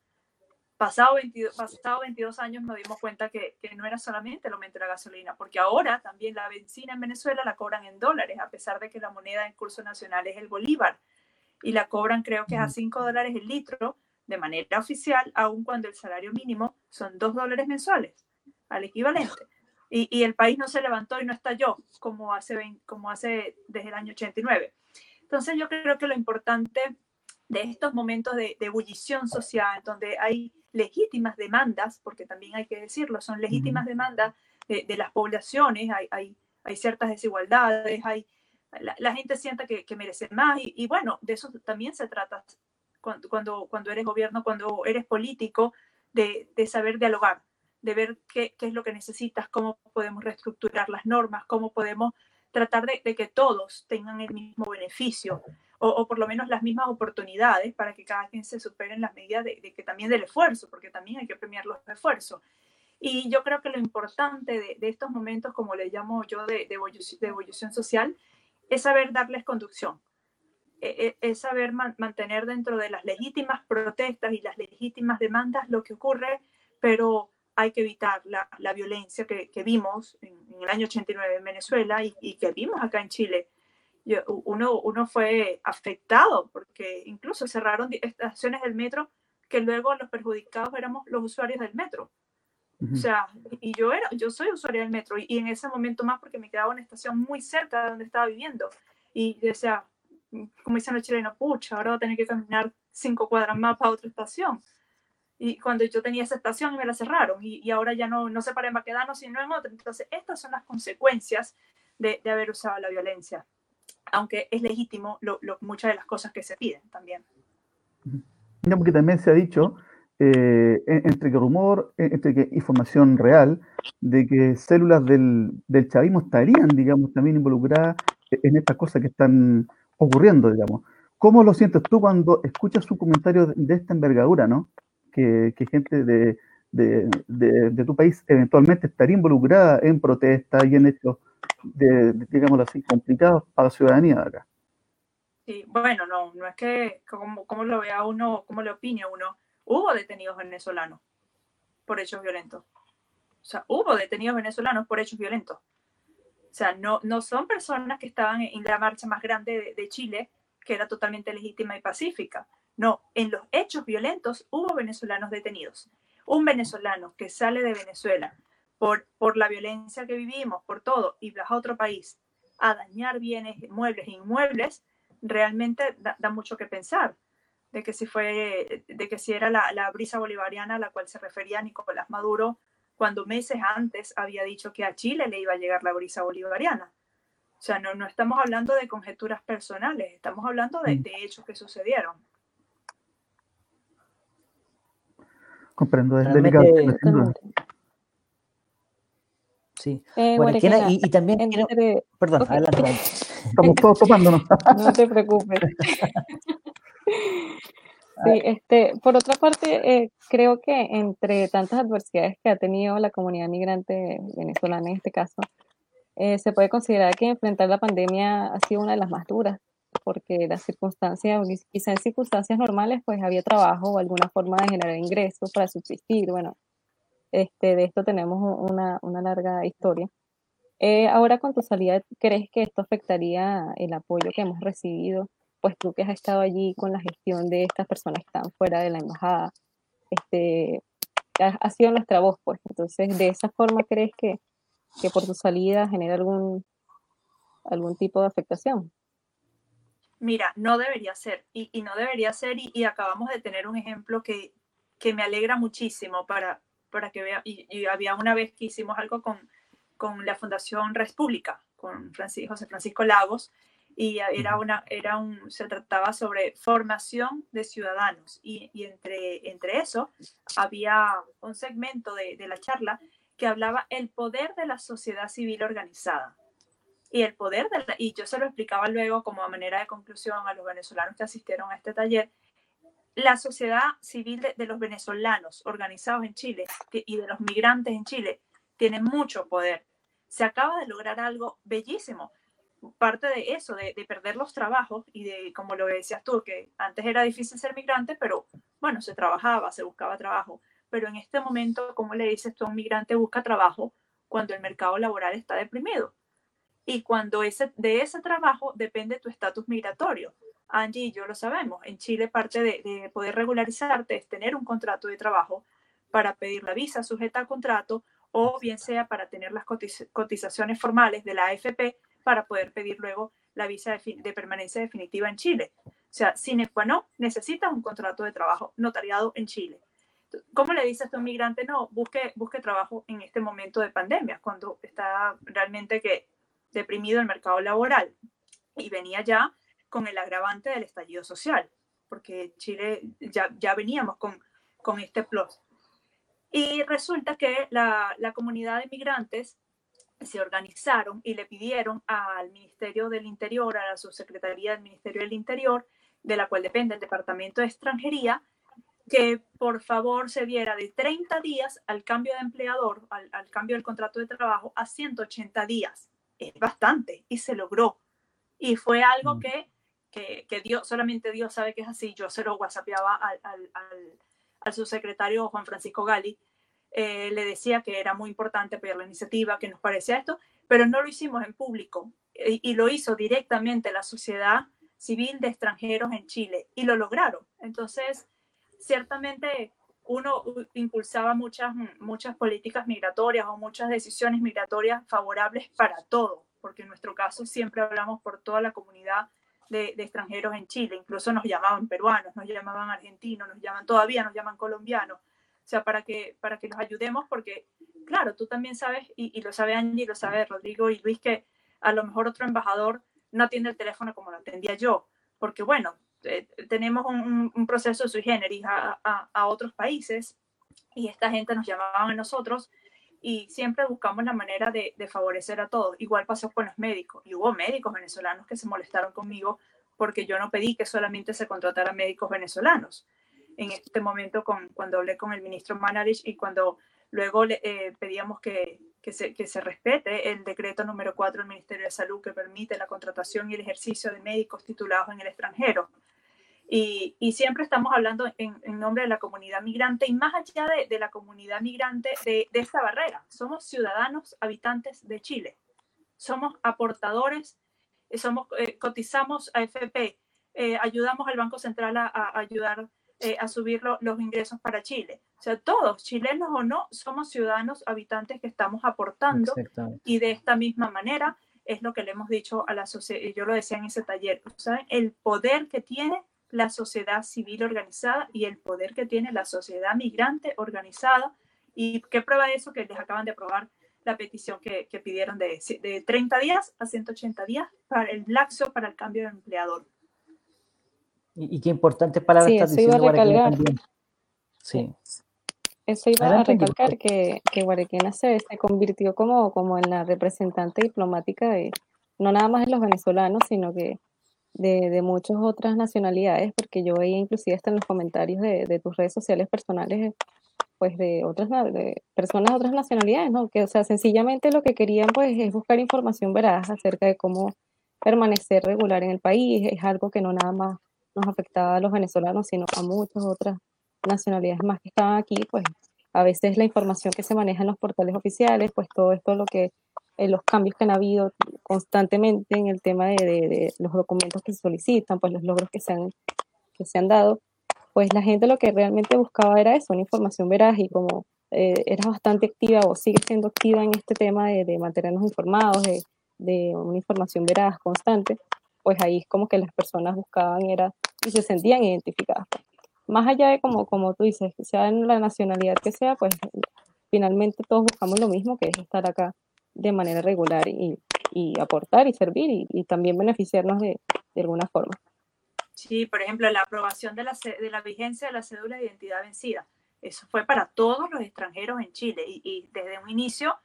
Pasado 22, pasado 22 años nos dimos cuenta que, que, no era solamente el aumento de la gasolina, porque ahora también la benzina en Venezuela la cobran en dólares, a pesar de que la moneda en curso nacional es el bolívar, y la cobran creo que es a 5 dólares el litro de manera oficial, aun cuando el salario mínimo son 2 dólares mensuales, al equivalente. Y, y, el país no se levantó y no estalló como hace, como hace desde el año 89. Entonces yo creo que lo importante de estos momentos de, de ebullición social, donde hay legítimas demandas, porque también hay que decirlo, son legítimas demandas de, de las poblaciones, hay, hay, hay, ciertas desigualdades, hay, la, la gente siente que, que merece más y, y, bueno, de eso también se trata cuando, cuando, cuando eres gobierno, cuando eres político, de, de saber dialogar, de ver qué, qué, es lo que necesitas, cómo podemos reestructurar las normas, cómo podemos tratar de, de que todos tengan el mismo beneficio o, por lo menos las mismas oportunidades para que cada quien se supere en las medidas de, que también del esfuerzo, porque también hay que premiar los esfuerzos. Y yo creo que lo importante de, estos momentos, como le llamo yo, de, de, evolución, de evolución social, es saber darles conducción, es, es saber man, mantener dentro de las legítimas protestas y las legítimas demandas lo que ocurre, pero hay que evitar la, la violencia que, vimos en, en, el año 89 en Venezuela y, y que vimos acá en Chile yo, uno, uno fue afectado porque incluso cerraron estaciones del metro que luego los perjudicados éramos los usuarios del metro. Uh -huh. O sea, y yo era, yo soy usuaria del metro y, y, en ese momento más porque me quedaba una estación muy cerca de donde estaba viviendo y decía, como dicen los chilenos, pucha, ahora voy a tener que caminar cinco cuadras más para otra estación. Y cuando yo tenía esa estación me la cerraron y, y ahora ya no, no se para en Baquedano, sino en otra. Entonces, estas son las consecuencias de, de haber usado la violencia aunque es legítimo lo, lo, muchas de las cosas que se piden también. Porque también se ha dicho, eh, entre que rumor, entre que información real, de que células del, del chavismo estarían, digamos, también involucradas en estas cosas que están ocurriendo, digamos. ¿Cómo lo sientes tú cuando escuchas un comentario de, de esta envergadura, no? Que, que gente de, de, de, tu país eventualmente estaría involucrada en protestas y en hechos de, así, complicados para la ciudadanía de acá. Sí, bueno, no, no es que como, como lo vea uno, como le opine uno, hubo detenidos venezolanos por hechos violentos. O sea, hubo detenidos venezolanos por hechos violentos. O sea, no, no son personas que estaban en la marcha más grande de, de Chile, que era totalmente legítima y pacífica. No, en los hechos violentos hubo venezolanos detenidos. Un venezolano que sale de Venezuela por, por la violencia que vivimos, por todo, y vas a otro país a dañar bienes, muebles e inmuebles, realmente da, da, mucho que pensar de que si fue, de que si era la, la, brisa bolivariana a la cual se refería Nicolás Maduro cuando meses antes había dicho que a Chile le iba a llegar la brisa bolivariana. O sea, no, no estamos hablando de conjeturas personales, estamos hablando de, de hechos que sucedieron. Comprendo, es delicado. Sí. Eh, bueno, y, y, también entre... quiero... Perdón, okay. adelante. Estamos *laughs* todos no te preocupes. *laughs* Sí, este, por otra parte, eh, creo que entre tantas adversidades que ha tenido la comunidad migrante venezolana en este caso, eh, se puede considerar que enfrentar la pandemia ha sido una de las más duras, porque las circunstancias, quizá en circunstancias normales, pues había trabajo o alguna forma de generar ingresos para subsistir, bueno, este, de esto tenemos una, una larga historia. Eh, ahora con tu salida, ¿crees que esto afectaría el apoyo que hemos recibido? Pues tú que has estado allí con la gestión de estas personas que están fuera de la embajada, este, ha, ha sido nuestra voz, pues. Entonces, ¿de esa forma crees que, que por tu salida genera algún, algún tipo de afectación? Mira, no debería ser, y, y no debería ser, y, y, acabamos de tener un ejemplo que, que me alegra muchísimo para, para que vea, y, y, había una vez que hicimos algo con, con la Fundación República, con Francisco, José Francisco Lagos, y era una, era un, se trataba sobre formación de ciudadanos, y, y entre, entre eso había un segmento de, de la charla que hablaba el poder de la sociedad civil organizada. Y el poder de la, y yo se lo explicaba luego como a manera de conclusión a los venezolanos que asistieron a este taller la sociedad civil de, los venezolanos organizados en Chile y de los migrantes en Chile tiene mucho poder. Se acaba de lograr algo bellísimo. Parte de eso, de, de, perder los trabajos y de, como lo decías tú, que antes era difícil ser migrante, pero bueno, se trabajaba, se buscaba trabajo. pero en este momento, como le dices tú, un migrante busca trabajo cuando el mercado laboral está deprimido y cuando ese, de ese trabajo depende tu estatus migratorio. Angie y yo lo sabemos, en Chile parte de, de, poder regularizarte es tener un contrato de trabajo para pedir la visa sujeta al contrato o bien sea para tener las cotizaciones formales de la AFP para poder pedir luego la visa de, de permanencia definitiva en Chile. O sea, sin qua non, necesitas un contrato de trabajo notariado en Chile. ¿Cómo le dices a un migrante? No, busque, busque trabajo en este momento de pandemia, cuando está realmente que deprimido el mercado laboral. Y venía ya con el agravante del estallido social, porque Chile ya, ya veníamos con, con este plus. Y resulta que la, la comunidad de migrantes se organizaron y le pidieron al Ministerio del Interior, a la subsecretaría del Ministerio del Interior, de la cual depende el Departamento de Extranjería, que por favor se diera de 30 días al cambio de empleador, al, al, cambio del contrato de trabajo, a 180 días. Es bastante y se logró. Y fue algo que, que, que Dios, solamente Dios sabe que es así. Yo se lo whatsappeaba al, al, al, al subsecretario Juan Francisco Gali. Eh, le decía que era muy importante apoyar la iniciativa, que nos parecía esto, pero no lo hicimos en público y, y lo hizo directamente la sociedad civil de extranjeros en Chile y lo lograron. Entonces, ciertamente uno impulsaba muchas, muchas políticas migratorias o muchas decisiones migratorias favorables para todo, porque en nuestro caso siempre hablamos por toda la comunidad de, extranjeros en Chile, incluso nos llamaban peruanos, nos llamaban argentinos, nos llaman todavía, nos llaman colombianos, o sea, para que, para que los ayudemos, porque claro, tú también sabes, y, y lo sabe Angie, lo sabe Rodrigo y Luis, que a lo mejor otro embajador no atiende el teléfono como lo atendía yo, porque bueno, eh, tenemos un, un, proceso sui generis a, a, a, otros países y esta gente nos llamaban a nosotros y siempre buscamos la manera de, de, favorecer a todos. Igual pasó con los médicos y hubo médicos venezolanos que se molestaron conmigo porque yo no pedí que solamente se contrataran médicos venezolanos. En este momento, con, cuando hablé con el ministro Manarich y cuando luego le, eh, pedíamos que, que, se, que se respete el decreto número 4 del Ministerio de Salud que permite la contratación y el ejercicio de médicos titulados en el extranjero. Y, y, siempre estamos hablando en, en, nombre de la comunidad migrante y más allá de, de la comunidad migrante de, de, esta barrera. Somos ciudadanos habitantes de Chile. Somos aportadores, eh, somos, eh, cotizamos a FP, eh, ayudamos al Banco Central a, a ayudar eh, a subir lo, los ingresos para Chile. O sea, todos, chilenos o no, somos ciudadanos habitantes que estamos aportando y de esta misma manera es lo que le hemos dicho a la sociedad, yo lo decía en ese taller, ¿saben? El poder que tiene la sociedad civil organizada y el poder que tiene la sociedad migrante organizada. ¿Y qué prueba de eso? Que les acaban de aprobar la petición que, que pidieron de, de, 30 días a 180 días para el laxo para el cambio de empleador. Y, y qué importante palabra sí, estás diciendo, Guarequena. Sí. Eso iba Adelante, a recalcar que, que Guarequena se, se convirtió como, como en la representante diplomática de no nada más de los venezolanos, sino que de, de, muchas otras nacionalidades, porque yo veía inclusive hasta en los comentarios de, de tus redes sociales personales, pues de otras de personas de otras nacionalidades, ¿no? Que, o sea, sencillamente lo que querían, pues, es buscar información veraz acerca de cómo permanecer regular en el país. Es algo que no nada más nos afectaba a los venezolanos, sino a muchas otras nacionalidades más que estaban aquí, pues, a veces la información que se maneja en los portales oficiales, pues todo esto lo que eh, los cambios que han habido constantemente en el tema de, de, de, los documentos que se solicitan, pues los logros que se, han, que se han dado, pues la gente lo que realmente buscaba era eso, una información veraz y como eh, eras bastante activa o sigue siendo activa en este tema de, de mantenernos informados, de, de, una información veraz, constante, pues ahí es como que las personas buscaban era y se sentían identificadas. Más allá de como, como tú dices, sea en la nacionalidad que sea, pues finalmente todos buscamos lo mismo, que es estar acá de manera regular y, y aportar y servir y, también beneficiarnos de, de, alguna forma. Sí, por ejemplo, la aprobación de la, de la vigencia de la cédula de identidad vencida. Eso fue para todos los extranjeros en Chile y, y desde un inicio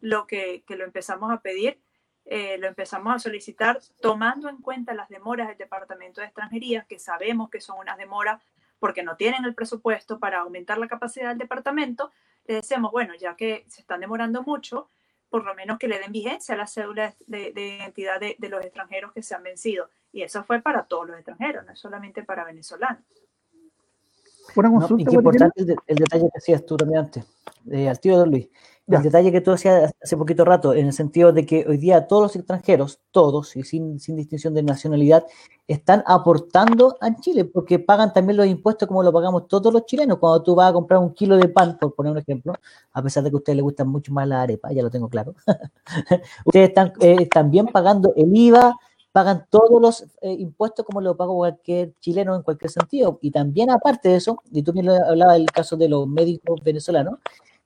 lo que, que lo empezamos a pedir, eh, lo empezamos a solicitar tomando en cuenta las demoras del Departamento de Extranjería, que sabemos que son unas demoras porque no tienen el presupuesto para aumentar la capacidad del departamento, le decíamos, bueno, ya que se están demorando mucho, por lo menos que le den vigencia a las cédulas de, de identidad de, de, los extranjeros que se han vencido. Y eso fue para todos los extranjeros, no es solamente para venezolanos. Una No, consulta, y qué importante el, de- el detalle que hacías tú también antes, eh, al tío Don Luis. El detalle que tú hacías hace poquito rato, en el sentido de que hoy día todos los extranjeros, todos, y sin, sin distinción de nacionalidad, están aportando a Chile, porque pagan también los impuestos como lo pagamos todos los chilenos. Cuando tú vas a comprar un kilo de pan, por poner un ejemplo, a pesar de que a ustedes les gustan mucho más la arepa, ya lo tengo claro, *laughs* ustedes están eh, también pagando el IVA, pagan todos los eh, impuestos como lo paga cualquier chileno en cualquier sentido. Y también aparte de eso, y tú bien hablabas del caso de los médicos venezolanos,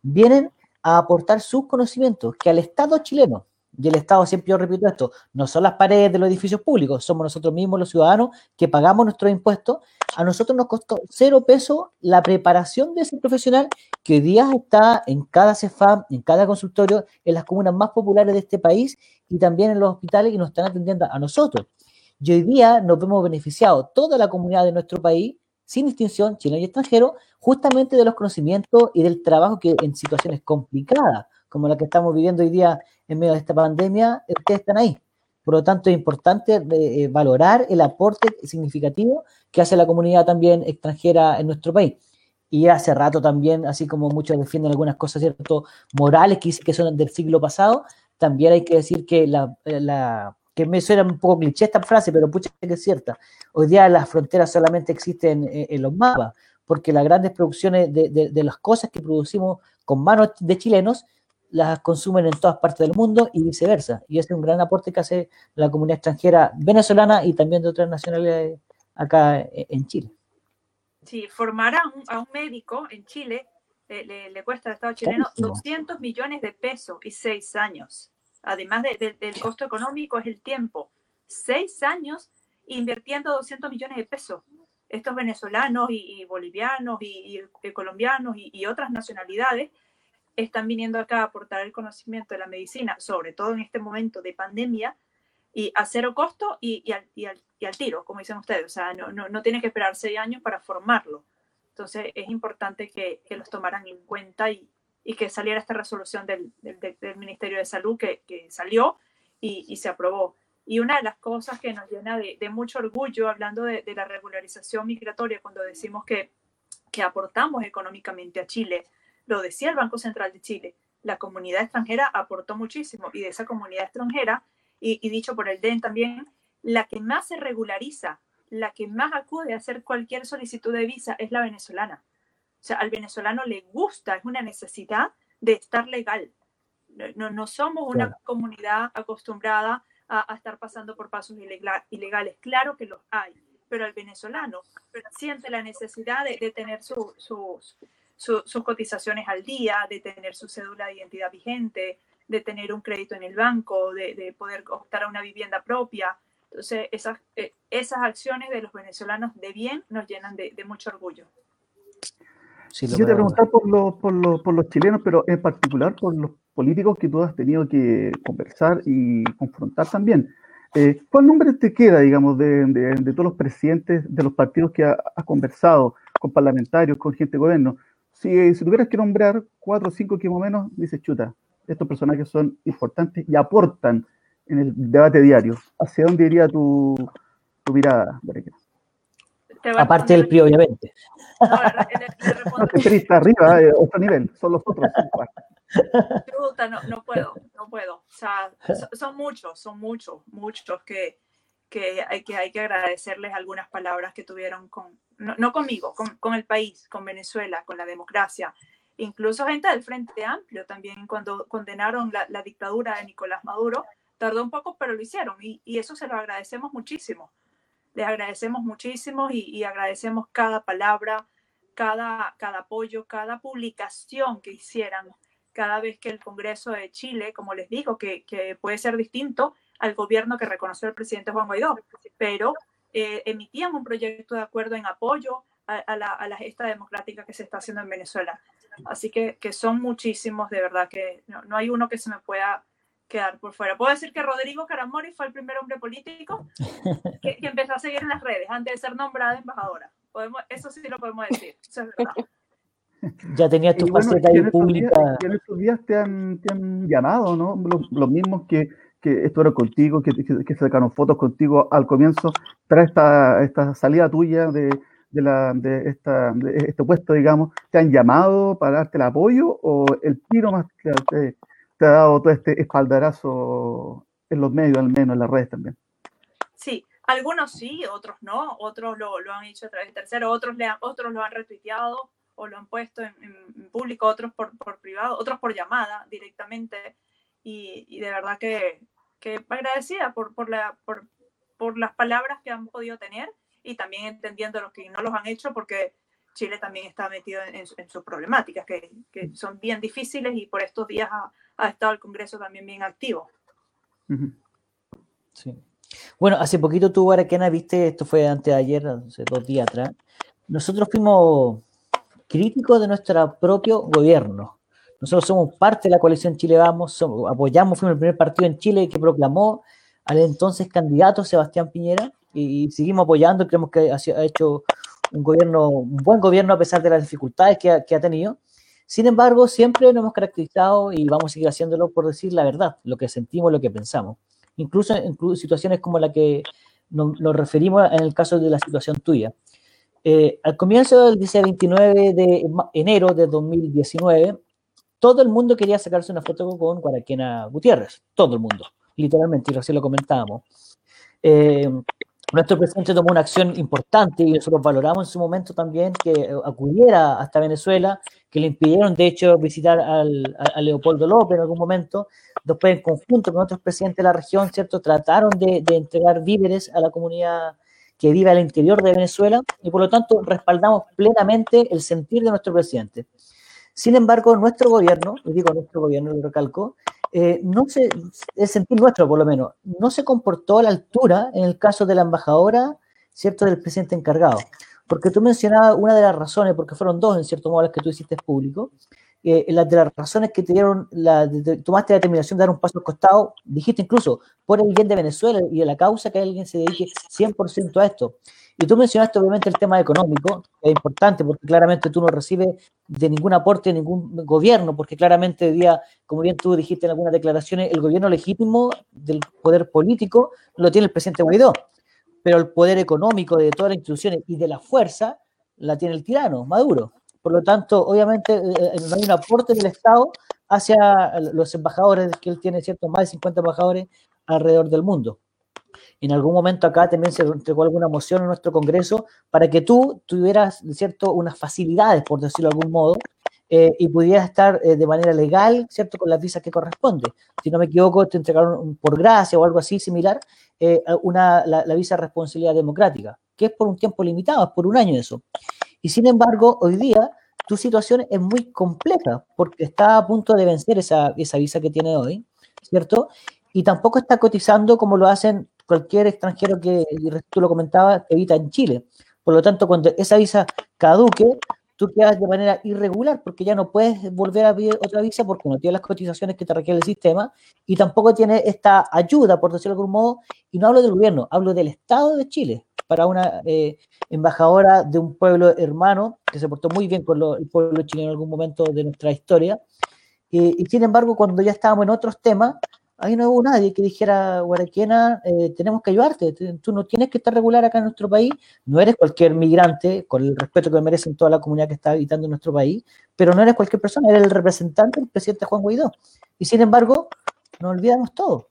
vienen a aportar sus conocimientos que al Estado chileno, y el Estado, siempre yo repito esto, no son las paredes de los edificios públicos, somos nosotros mismos los ciudadanos que pagamos nuestros impuestos, a nosotros nos costó cero peso la preparación de ese profesional que hoy día está en cada CEFAM, en cada consultorio, en las comunas más populares de este país y también en los hospitales que nos están atendiendo a nosotros. Y hoy día nos vemos beneficiados toda la comunidad de nuestro país, sin distinción, chileno y extranjero, justamente de los conocimientos y del trabajo que en situaciones complicadas, como la que estamos viviendo hoy día en medio de esta pandemia, ustedes están ahí. Por lo tanto, es importante eh, valorar el aporte significativo que hace la comunidad también extranjera en nuestro país. Y hace rato también, así como muchos defienden algunas cosas, ¿cierto? Morales que, que son del siglo pasado, también hay que decir que la, la que me suena un poco cliché esta frase, pero pucha que es cierta. Hoy día las fronteras solamente existen en, en los mapas, porque las grandes producciones de, de, de, las cosas que producimos con manos de chilenos las consumen en todas partes del mundo y viceversa. Y ese es un gran aporte que hace la comunidad extranjera venezolana y también de otras nacionalidades acá en Chile. Sí, formar a un, a un médico en Chile eh, le, le, cuesta al Estado chileno 200 millones de pesos y seis años. Además de, de, del costo económico es el tiempo. Seis años invirtiendo 200 millones de pesos. Estos venezolanos y, bolivianos y, colombianos y, otras nacionalidades están viniendo acá a aportar el conocimiento de la medicina, sobre todo en este momento de pandemia, y a cero costo y, al, tiro, como dicen ustedes. O sea, no, no, no tiene que esperar seis años para formarlo. Entonces, es importante que, los tomaran en cuenta y, que saliera esta resolución del, Ministerio de Salud que salió y, se aprobó. Y una de las cosas que nos llena de, de mucho orgullo, hablando de, de, la regularización migratoria, cuando decimos que, que aportamos económicamente a Chile, lo decía el Banco Central de Chile, la comunidad extranjera aportó muchísimo y de esa comunidad extranjera, y, y, dicho por el DEN también, la que más se regulariza, la que más acude a hacer cualquier solicitud de visa es la venezolana. O sea, al venezolano le gusta, es una necesidad de estar legal. No, no somos una claro. comunidad acostumbrada a, a, estar pasando por pasos ilegales. Claro que los hay, pero el venezolano siente la necesidad de, de tener su, sus su, sus cotizaciones al día, de tener su cédula de identidad vigente, de tener un crédito en el banco, de, de poder optar a una vivienda propia. Entonces, esas, eh, esas acciones de los venezolanos de bien nos llenan de, de mucho orgullo. Sí, Yo te preguntar por los, por, los, por los chilenos, pero en particular por los políticos que tú has tenido que conversar y confrontar también. Eh, ¿Cuál nombre te queda, digamos, de, de, de, todos los presidentes de los partidos que has ha conversado con parlamentarios, con gente de gobierno? Si, si, tuvieras que nombrar cuatro o cinco que más o menos, dices, chuta, estos personajes son importantes y aportan en el debate diario. ¿Hacia dónde iría tu, tu mirada? Aparte del PRI, obviamente. No, le respondo... El PRI está arriba, eh, otro nivel, son los otros. Chuta, no, no puedo, no puedo. O sea, son, son muchos, son muchos, muchos que, que hay, que hay que agradecerles algunas palabras que tuvieron con, no, no conmigo, con, con, el país, con Venezuela, con la democracia. Incluso gente del Frente Amplio también, cuando condenaron la, la dictadura de Nicolás Maduro, tardó un poco, pero lo hicieron y, y eso se lo agradecemos muchísimo. Les agradecemos muchísimo y, agradecemos cada palabra, cada, cada apoyo, cada publicación que hicieran cada vez que el Congreso de Chile, como les digo, que, puede ser distinto, al gobierno que reconoció el presidente Juan Guaidó, pero eh, emitían un proyecto de acuerdo en apoyo a, la, a, la, gesta democrática que se está haciendo en Venezuela. Así que, son muchísimos, de verdad, que no, hay uno que se me pueda quedar por fuera. Puedo decir que Rodrigo Caramori fue el primer hombre político que, que empezó a seguir en las redes antes de ser nombrada embajadora. Podemos, eso sí lo podemos decir, eso es verdad. *laughs* Ya tenías tu bueno, faceta ahí pública. Días, en estos días te han, te han llamado, ¿no? Los, los mismos que, que estuvieron contigo, que, que, que, sacaron fotos contigo al comienzo, tras esta, esta salida tuya de, de, la, de, esta, de este puesto, digamos, te han llamado para darte el apoyo o el tiro más que te, te ha dado todo este espaldarazo en los medios, al menos en las redes también? Sí, algunos sí, otros no, otros lo, lo han hecho a través de terceros, otros, le han, otros lo han retuiteado o lo han puesto en, en público, otros por, por, privado, otros por llamada directamente. Y, y de verdad que, que agradecida por, por, la, por, por las palabras que han podido tener y también entendiendo los que no los han hecho porque Chile también está metido en, en sus problemáticas que, son bien difíciles y por estos días ha, estado el Congreso también bien activo. Sí. Bueno, hace poquito tú, Araquena, viste, esto fue antes de ayer, hace dos días atrás, nosotros fuimos críticos de nuestro propio gobierno. Nosotros somos parte de la coalición Chile Vamos, apoyamos, fuimos el primer partido en Chile que proclamó al entonces candidato Sebastián Piñera y, seguimos apoyando, creemos que ha, hecho un gobierno, un buen gobierno a pesar de las dificultades que ha, tenido. Sin embargo, siempre nos hemos caracterizado y vamos a seguir haciéndolo por decir la verdad, lo que sentimos, lo que pensamos incluso en situaciones como la que nos, referimos en el caso de la situación tuya. Eh, al comienzo del día 29 de enero de 2019, todo el mundo quería sacarse una foto con Guaraquena Gutiérrez, todo el mundo, literalmente, y así lo comentábamos. Eh, nuestro presidente tomó una acción importante y nosotros valoramos en su momento también que acudiera hasta Venezuela, que le impidieron de hecho visitar al, a, Leopoldo López en algún momento. Después, en conjunto con otros presidentes de la región, ¿cierto? Trataron de, de entregar víveres a la comunidad que vive al interior de Venezuela y por lo tanto respaldamos plenamente el sentir de nuestro presidente. Sin embargo, nuestro gobierno, y digo nuestro gobierno, lo recalco, eh, no se, el sentir nuestro por lo menos, no se comportó a la altura en el caso de la embajadora, ¿cierto?, del presidente encargado. Porque tú mencionabas una de las razones, porque fueron dos en cierto modo las que tú hiciste público, eh, las de las razones que te dieron, la, de, tomaste la determinación de dar un paso al costado, dijiste incluso, por el bien de Venezuela y de la causa que alguien se dedique 100% a esto. Y tú mencionaste obviamente el tema económico, que es importante porque claramente tú no recibes de ningún aporte de ningún gobierno, porque claramente día, como bien tú dijiste en algunas declaraciones, el gobierno legítimo del poder político lo tiene el presidente Guaidó, pero el poder económico de todas las instituciones y de la fuerza la tiene el tirano, Maduro. Por lo tanto, obviamente eh, no hay un aporte del Estado hacia los embajadores, que él tiene, ¿cierto? Más de 50 embajadores alrededor del mundo. En algún momento acá también se entregó alguna moción en nuestro Congreso para que tú tuvieras, ¿cierto?, unas facilidades, por decirlo de algún modo, eh, y pudieras estar eh, de manera legal, ¿cierto?, con las visas que corresponde. Si no me equivoco, te entregaron por gracia o algo así similar, eh, una, la, visa de responsabilidad democrática, que es por un tiempo limitado, es por un año eso. Y sin embargo, hoy día tu situación es muy compleja, porque está a punto de vencer esa, esa visa que tiene hoy, ¿cierto? Y tampoco está cotizando como lo hacen cualquier extranjero que, tú lo comentabas, que evita en Chile. Por lo tanto, cuando esa visa caduque, tú quedas de manera irregular porque ya no puedes volver a pedir otra visa porque no tienes las cotizaciones que te requiere el sistema y tampoco tiene esta ayuda, por decirlo de algún modo, y no hablo del gobierno, hablo del Estado de Chile para una eh, embajadora de un pueblo hermano que se portó muy bien con lo, el pueblo chileno en algún momento de nuestra historia. Y, y sin embargo, cuando ya estábamos en otros temas, ahí no hubo nadie que dijera, Guaraquena, eh, tenemos que ayudarte, tú no tienes que estar regular acá en nuestro país, no eres cualquier migrante, con el respeto que merecen toda la comunidad que está habitando en nuestro país, pero no eres cualquier persona, eres el representante del presidente Juan Guaidó. Y sin embargo, nos olvidamos todo.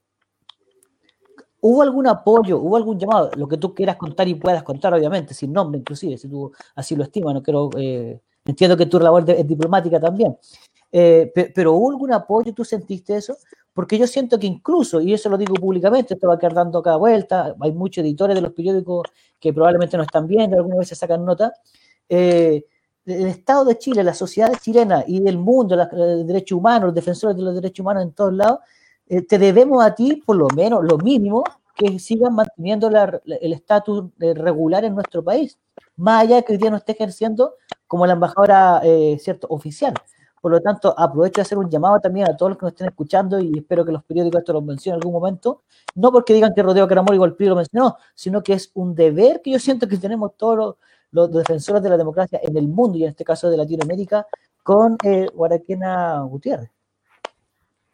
¿Hubo algún apoyo, hubo algún llamado? Lo que tú quieras contar y puedas contar, obviamente, sin nombre inclusive, si tú así lo estimas, no quiero, eh, entiendo que tu labor es diplomática también, eh, pero ¿hubo algún apoyo? ¿Tú sentiste eso? Porque yo siento que incluso, y eso lo digo públicamente, esto va a quedar dando cada vuelta, hay muchos editores de los periódicos que probablemente no están viendo, algunas veces sacan nota, eh, el Estado de Chile, la sociedad chilena y del mundo, los derechos humanos, los defensores de los derechos humanos en todos lados, eh, te debemos a ti, por lo menos, lo mínimo, que sigan manteniendo la, el estatus eh, regular en nuestro país, más allá de que hoy día no esté ejerciendo como la embajadora, eh, cierto, oficial. Por lo tanto, aprovecho de hacer un llamado también a todos los que nos estén escuchando y espero que los periódicos esto lo mencionen en algún momento, no porque digan que Rodeo Caramor igual PRI lo mencionó, sino que es un deber que yo siento que tenemos todos los, los defensores de la democracia en el mundo y en este caso de Latinoamérica con eh, Guaraquena Gutiérrez.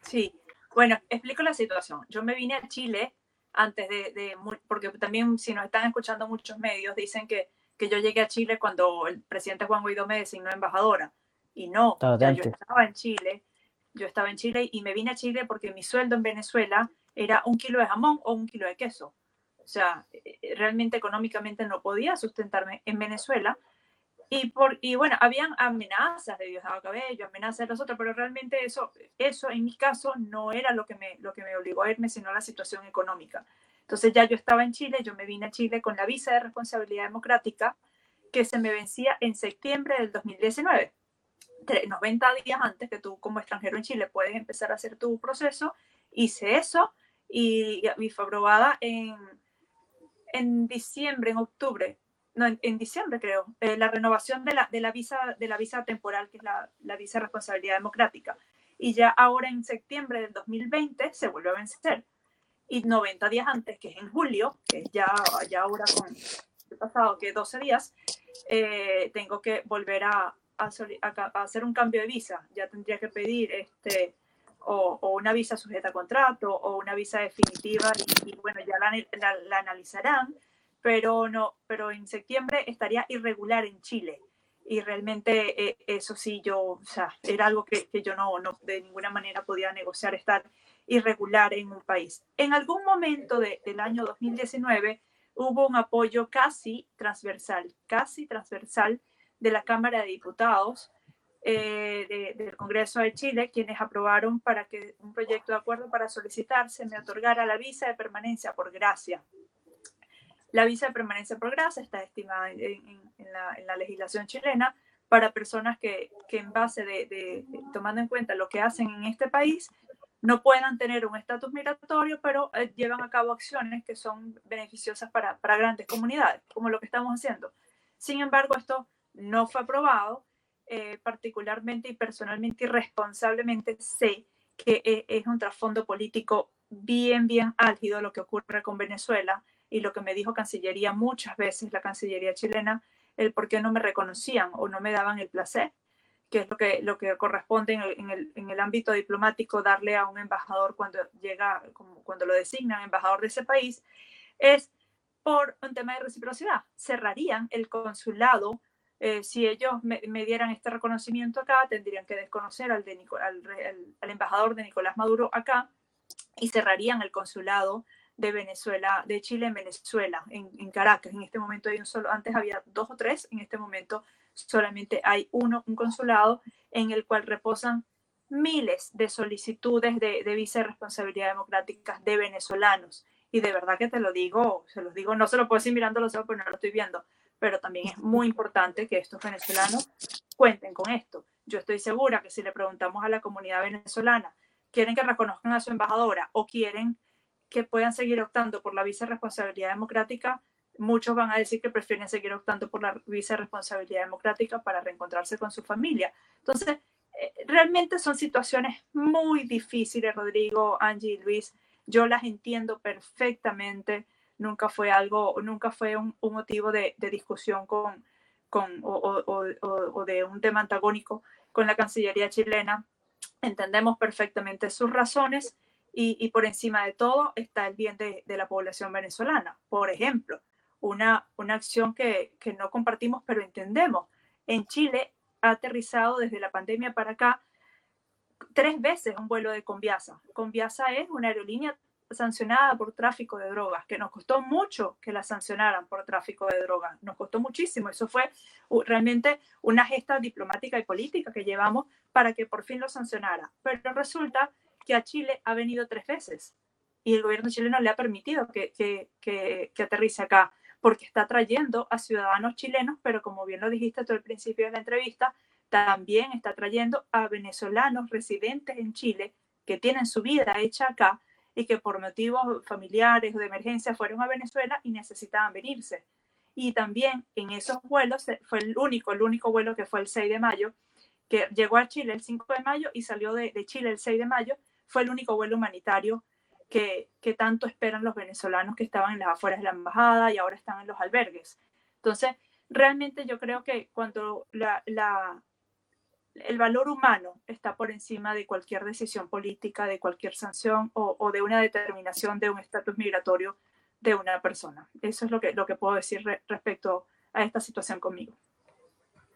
Sí, bueno, explico la situación. Yo me vine a Chile antes de, de porque también si nos están escuchando muchos medios dicen que que yo llegué a Chile cuando el presidente Juan Guaidó me designó embajadora. Y no, de ya yo estaba en Chile, yo estaba en Chile y me vine a Chile porque mi sueldo en Venezuela era un kilo de jamón o un kilo de queso. O sea, eh, realmente económicamente no podía sustentarme en Venezuela. Y, por, y bueno, habían amenazas de Diosdado Cabello, amenazas de los otros, pero realmente eso, eso en mi caso no era lo que, me, lo que me obligó a irme, sino la situación económica. Entonces ya yo estaba en Chile, yo me vine a Chile con la visa de responsabilidad democrática que se me vencía en septiembre del 2019. Tre- 90 días antes que tú como extranjero en Chile puedes empezar a hacer tu proceso. Hice eso y, y fue aprobada en, en diciembre, en octubre, no, en, diciembre creo, eh, la renovación de la, de, la visa, de la visa temporal, que es la, la visa de responsabilidad democrática. Y ya ahora en septiembre del 2020 se vuelve a vencer. Y 90 días antes, que es en julio, que es ya, ya ahora con pasado que 12 días, eh, tengo que volver a, a, a hacer un cambio de visa. Ya tendría que pedir este, o, o una visa sujeta a contrato o una visa definitiva y, y bueno, ya la, la- la analizarán, pero, no, pero en septiembre estaría irregular en Chile. Y realmente eh, eso sí, yo, o sea, era algo que, que yo no, no de ninguna manera podía negociar estar irregular en un país. En algún momento de- del año 2019 hubo un apoyo casi transversal, casi transversal de la Cámara de Diputados eh, de- del Congreso de Chile, quienes aprobaron para que un proyecto de acuerdo para solicitar se me otorgara la visa de permanencia por gracia. La visa de permanencia por gracia está estimada en, la, legislación chilena para personas que, que en base de- tomando en cuenta lo que hacen en este país, no puedan tener un estatus migratorio, pero eh, llevan a cabo acciones que son beneficiosas para, para grandes comunidades, como lo que estamos haciendo. Sin embargo, esto no fue aprobado, eh, particularmente y personalmente y responsablemente sé que eh, es un trasfondo político bien, bien álgido lo que ocurre con Venezuela y lo que me dijo Cancillería muchas veces, la Cancillería chilena, el por qué no me reconocían o no me daban el placer, que es lo que, lo que corresponde en el, en, el, en el ámbito diplomático darle a un embajador cuando llega, cuando lo designan embajador de ese país, es por un tema de reciprocidad. Cerrarían el consulado. Eh, si ellos me, dieran este reconocimiento acá, tendrían que desconocer al, embajador de Nicolás Maduro acá y cerrarían el consulado de Venezuela, de Chile en Venezuela, en, en, Caracas. En este momento hay un solo, antes había dos o tres, en este momento solamente hay uno, un consulado en el cual reposan miles de solicitudes de, de visa responsabilidad democrática de venezolanos. Y de verdad que te lo digo, se los digo, no se lo puedo decir mirando los no lo estoy viendo, pero también es muy importante que estos venezolanos cuenten con esto. Yo estoy segura que si le preguntamos a la comunidad venezolana, quieren que reconozcan a su embajadora o quieren que puedan seguir optando por la visa de responsabilidad democrática, muchos van a decir que prefieren seguir optando por la visa de responsabilidad democrática para reencontrarse con su familia. Entonces, eh, realmente son situaciones muy difíciles, Rodrigo, Angie y Luis. Yo las entiendo perfectamente. Nunca fue algo, nunca fue un, un motivo de, de, discusión con, con o, o, o, o, de un tema antagónico con la Cancillería chilena. Entendemos perfectamente sus razones y, y por encima de todo está el bien de, de la población venezolana. Por ejemplo, una, una acción que, que, no compartimos, pero entendemos. En Chile ha aterrizado desde la pandemia para acá tres veces un vuelo de Conviasa. Conviasa es una aerolínea sancionada por tráfico de drogas, que nos costó mucho que la sancionaran por tráfico de drogas, nos costó muchísimo. Eso fue realmente una gesta diplomática y política que llevamos para que por fin lo sancionara. Pero resulta que a Chile ha venido tres veces y el gobierno chileno le ha permitido que, que, que, que aterrice acá porque está trayendo a ciudadanos chilenos, pero como bien lo dijiste tú al principio de la entrevista, también está trayendo a venezolanos residentes en Chile que tienen su vida hecha acá y que por motivos familiares o de emergencia fueron a Venezuela y necesitaban venirse. Y también en esos vuelos fue el único, el único vuelo que fue el 6 de mayo, que llegó a Chile el 5 de mayo y salió de, de Chile el 6 de mayo, fue el único vuelo humanitario que, que, tanto esperan los venezolanos que estaban en las afueras de la embajada y ahora están en los albergues. Entonces, realmente yo creo que cuando la, la, el valor humano está por encima de cualquier decisión política, de cualquier sanción o, de una determinación de un estatus migratorio de una persona. Eso es lo que, lo que puedo decir re, respecto a esta situación conmigo.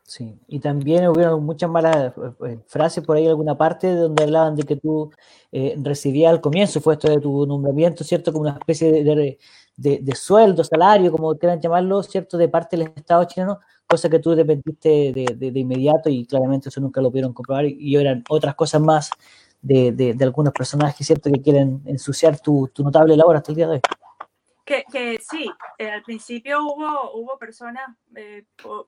Sí, y también hubo muchas malas eh, eh, frases por ahí alguna parte donde hablaban de que tú eh, recibías al comienzo, fue esto de tu nombramiento, ¿cierto? Como una especie de, de, sueldo, salario, como quieran llamarlo, ¿cierto? De parte del Estado chileno, cosa que tú dependiste de, de, inmediato y claramente eso nunca lo pudieron comprobar y, eran otras cosas más de, de, algunos personajes, ¿cierto? Que quieren ensuciar tu, tu notable labor hasta el día de hoy. Que, que sí, eh, al principio hubo, hubo personas, eh,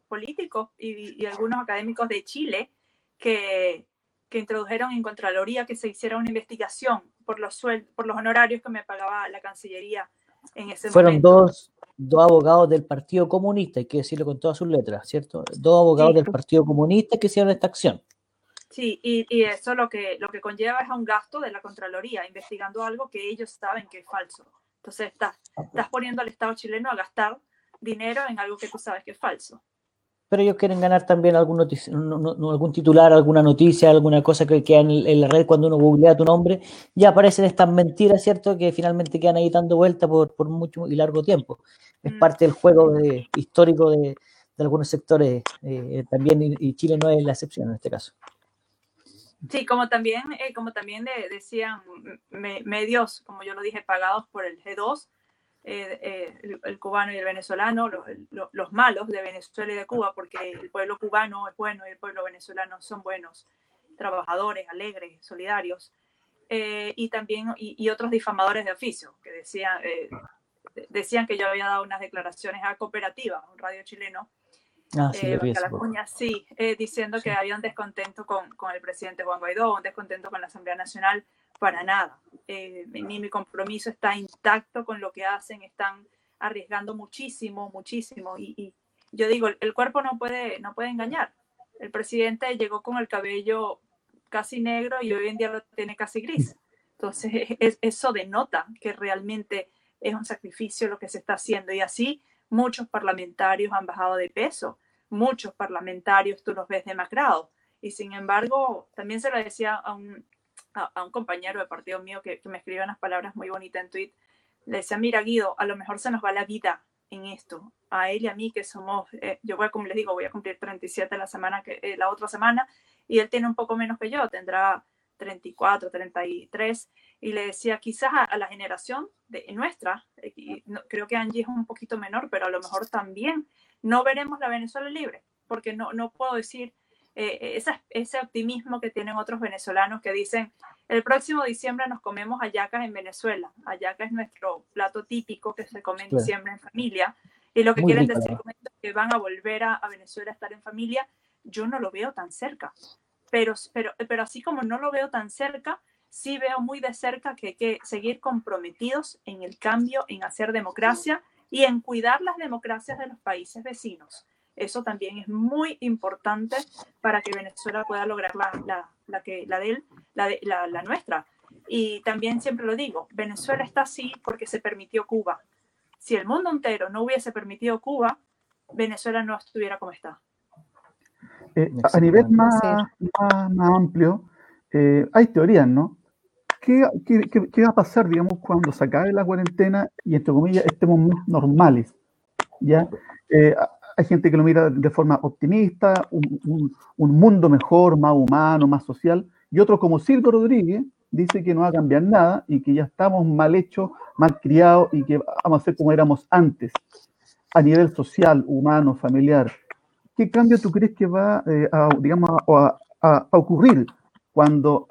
políticos y, y, algunos académicos de Chile que, que, introdujeron en Contraloría que se hiciera una investigación por los, por los honorarios que me pagaba la Cancillería en ese Fueron dos, dos abogados del Partido Comunista, hay que decirlo con todas sus letras, ¿cierto? Dos abogados del Partido Comunista que hicieron esta acción. Sí, y, y, eso lo que, lo que conlleva es a un gasto de la Contraloría, investigando algo que ellos saben que es falso. Entonces estás, estás poniendo al Estado chileno a gastar dinero en algo que tú sabes que es falso. Pero ellos quieren ganar también algún, algún titular, alguna noticia, alguna cosa que queda en, la red cuando uno googlea tu nombre, ya aparecen estas mentiras, ¿cierto? Que finalmente quedan ahí dando vuelta por, por mucho y largo tiempo. Es mm. parte del juego de, histórico de, de, algunos sectores eh, también, y Chile no es la excepción en este caso. Sí, como también, eh, como también decían medios, como yo lo dije, pagados por el G2, eh, eh, el, cubano y el venezolano, los, los, malos de Venezuela y de Cuba, porque el pueblo cubano es bueno y el pueblo venezolano son buenos, trabajadores, alegres, solidarios, y también y, otros difamadores de oficio, que decían, decían que yo había dado unas declaraciones a Cooperativa, un radio chileno, Ah, sí, eh, sí eh, diciendo que había un descontento con, con, el presidente Juan Guaidó, un descontento con la Asamblea Nacional, para nada. Eh, mi, mi, compromiso está intacto con lo que hacen, están arriesgando muchísimo, muchísimo. Y, yo digo, el cuerpo no puede, no puede engañar. El presidente llegó con el cabello casi negro y hoy en día lo tiene casi gris. Entonces, es, eso denota que realmente es un sacrificio lo que se está haciendo. Y así muchos parlamentarios han bajado de peso muchos parlamentarios tú los ves demacrados. Y sin embargo, también se lo decía a un, a, un compañero de partido mío que, me escribió unas palabras muy bonitas en tweet. Le decía, mira Guido, a lo mejor se nos va la vida en esto. A él y a mí que somos, eh, yo voy, como les digo, voy a cumplir 37 la semana que, eh, la otra semana y él tiene un poco menos que yo, tendrá 34, 33 y le decía quizás a, la generación de nuestra, eh, creo que Angie es un poquito menor, pero a lo mejor también no veremos la Venezuela libre, porque no, no puedo decir eh, ese optimismo que tienen otros venezolanos que dicen, el próximo diciembre nos comemos hallacas en Venezuela. Hallaca es nuestro plato típico que se come en diciembre en familia. Y lo que quieren decir es que van a volver a, Venezuela a estar en familia. Yo no lo veo tan cerca. Pero, pero, pero así como no lo veo tan cerca, sí veo muy de cerca que hay que seguir comprometidos en el cambio, en hacer democracia y en cuidar las democracias de los países vecinos. Eso también es muy importante para que Venezuela pueda lograr la, la, la que, la de él, la, de, la, la nuestra. Y también siempre lo digo, Venezuela está así porque se permitió Cuba. Si el mundo entero no hubiese permitido Cuba, Venezuela no estuviera como está. Eh, a nivel más, más, más amplio, eh, hay teorías, ¿no? ¿qué, qué, va a pasar, digamos, cuando se acabe la cuarentena y, entre comillas, estemos normales? ¿Ya? Eh, hay gente que lo mira de forma optimista, un, un, mundo mejor, más humano, más social, y otro como Silvio Rodríguez dice que no va a cambiar nada y que ya estamos mal hechos, mal criados y que vamos a ser como éramos antes, a nivel social, humano, familiar. ¿Qué cambio tú crees que va eh, a, digamos, a, ocurrir cuando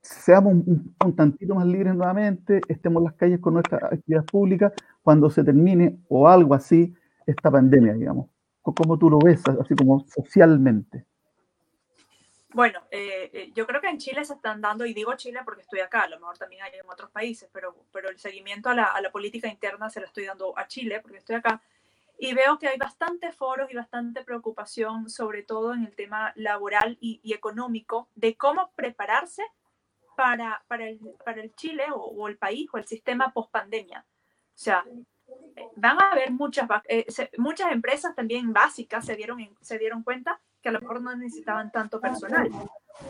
seamos un, tantito más libres nuevamente, estemos en las calles con nuestras actividades públicas cuando se termine o algo así esta pandemia, digamos. ¿Cómo tú lo ves, así como socialmente? Bueno, eh, eh, yo creo que en Chile se están dando, y digo Chile porque estoy acá, a lo mejor también hay en otros países, pero, pero el seguimiento a la, a la política interna se lo estoy dando a Chile porque estoy acá. Y veo que hay bastante foros y bastante preocupación, sobre todo en el tema laboral y, y económico, de cómo prepararse para, para, el, para el Chile o, el país o el sistema post pandemia. O sea, van a haber muchas, eh, muchas empresas también básicas se dieron, se dieron cuenta que a lo mejor no necesitaban tanto personal,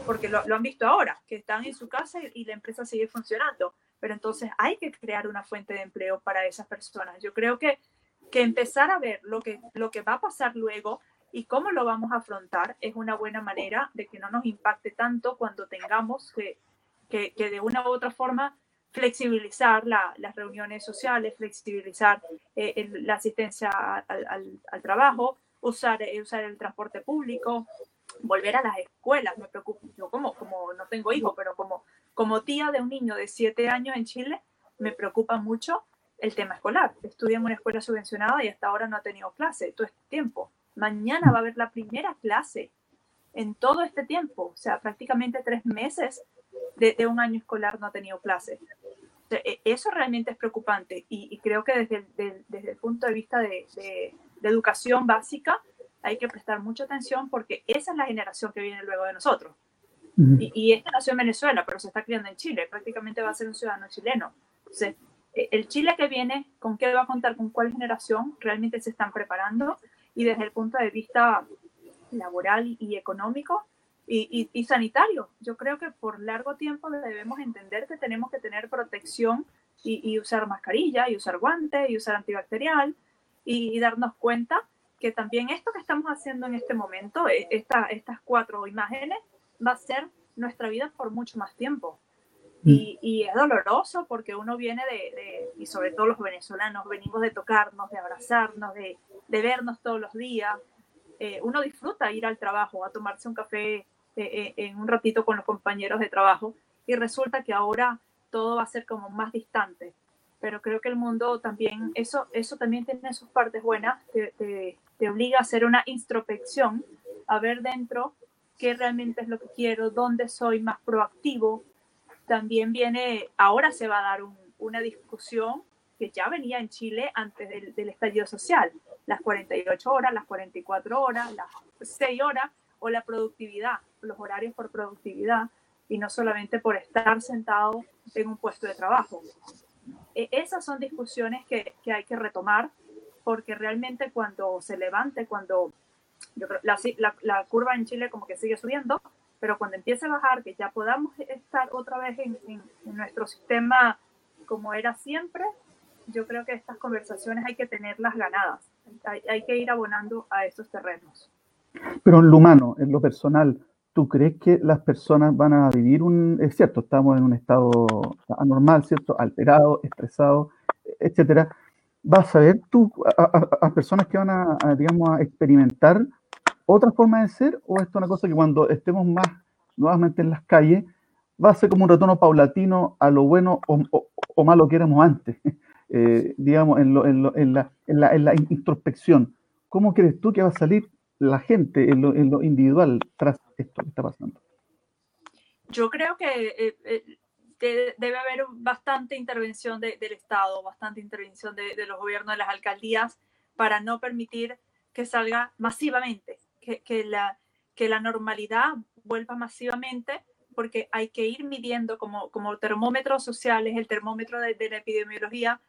porque lo, lo, han visto ahora, que están en su casa y, la empresa sigue funcionando. Pero entonces hay que crear una fuente de empleo para esas personas. Yo creo que que empezar a ver lo que, lo que va a pasar luego y cómo lo vamos a afrontar es una buena manera de que no nos impacte tanto cuando tengamos que, que, que de una u otra forma flexibilizar la, las reuniones sociales, flexibilizar eh, la asistencia al trabajo, usar, eh, usar el transporte público, volver a las escuelas. Me preocupa, yo como, como no tengo hijos, pero como, como tía de un niño de 7 años en Chile, me preocupa mucho el tema escolar. Estudia en una escuela subvencionada y hasta ahora no ha tenido clase todo este tiempo. Mañana va a haber la primera clase en todo este tiempo, o sea, prácticamente tres meses de, de un año escolar no ha tenido clase. O sea, e, eso realmente es preocupante y, y creo que desde el, de, desde el, punto de vista de, de, de, educación básica hay que prestar mucha atención porque esa es la generación que viene luego de nosotros. Y, y, este nació en Venezuela, pero se está criando en Chile, prácticamente va a ser un ciudadano chileno. Entonces, el Chile que viene, ¿con qué va a contar? ¿Con cuál generación realmente se están preparando? Y desde el punto de vista laboral y económico, y, y, y, sanitario. Yo creo que por largo tiempo debemos entender que tenemos que tener protección y, y usar mascarilla y usar guantes y usar antibacterial y, darnos cuenta que también esto que estamos haciendo en este momento, e, esta, estas cuatro imágenes, va a ser nuestra vida por mucho más tiempo. Y, y, es doloroso porque uno viene de, de, y sobre todo los venezolanos, venimos de tocarnos, de abrazarnos, de, de vernos todos los días. Eh, uno disfruta ir al trabajo, a tomarse un café eh, en un ratito con los compañeros de trabajo y resulta que ahora todo va a ser como más distante. Pero creo que el mundo también, eso, eso también tiene sus partes buenas, te, te, obliga a hacer una introspección, a ver dentro qué realmente es lo que quiero, dónde soy más proactivo. También viene, ahora se va a dar un, una discusión que ya venía en Chile antes del, del estallido social, las 48 horas, las 44 horas, las 6 horas, o la productividad, los horarios por productividad y no solamente por estar sentado en un puesto de trabajo. E esas son discusiones que, que, hay que retomar porque realmente cuando se levante, cuando yo creo, la, la, la, curva en Chile como que sigue subiendo, pero cuando empiece a bajar, que ya podamos estar otra vez en, en, en nuestro sistema como era siempre, yo creo que estas conversaciones hay que tenerlas ganadas, hay, hay que ir abonando a estos terrenos. Pero en lo humano, en lo personal, ¿tú crees que las personas van a vivir un... Es cierto, estamos en un estado anormal, ¿cierto? Alterado, estresado, etcétera. ¿Vas a ver tú a, a, a personas que van a, a, digamos, a experimentar otra forma de ser? ¿O esto es una cosa que cuando estemos más nuevamente en las calles va a ser como un retorno paulatino a lo bueno o, o, o malo que éramos antes? *laughs* Eh, digamos, en, lo, en, lo, en, la, en, la, en la introspección. ¿Cómo crees tú que va a salir la gente en lo, en lo, individual tras esto que está pasando? Yo creo que eh, eh, de, debe haber bastante intervención de, del Estado, bastante intervención de, de, los gobiernos, de las alcaldías, para no permitir que salga masivamente, que, que, la, que la normalidad vuelva masivamente, porque hay que ir midiendo como, como termómetros sociales, el termómetro de, de la epidemiología,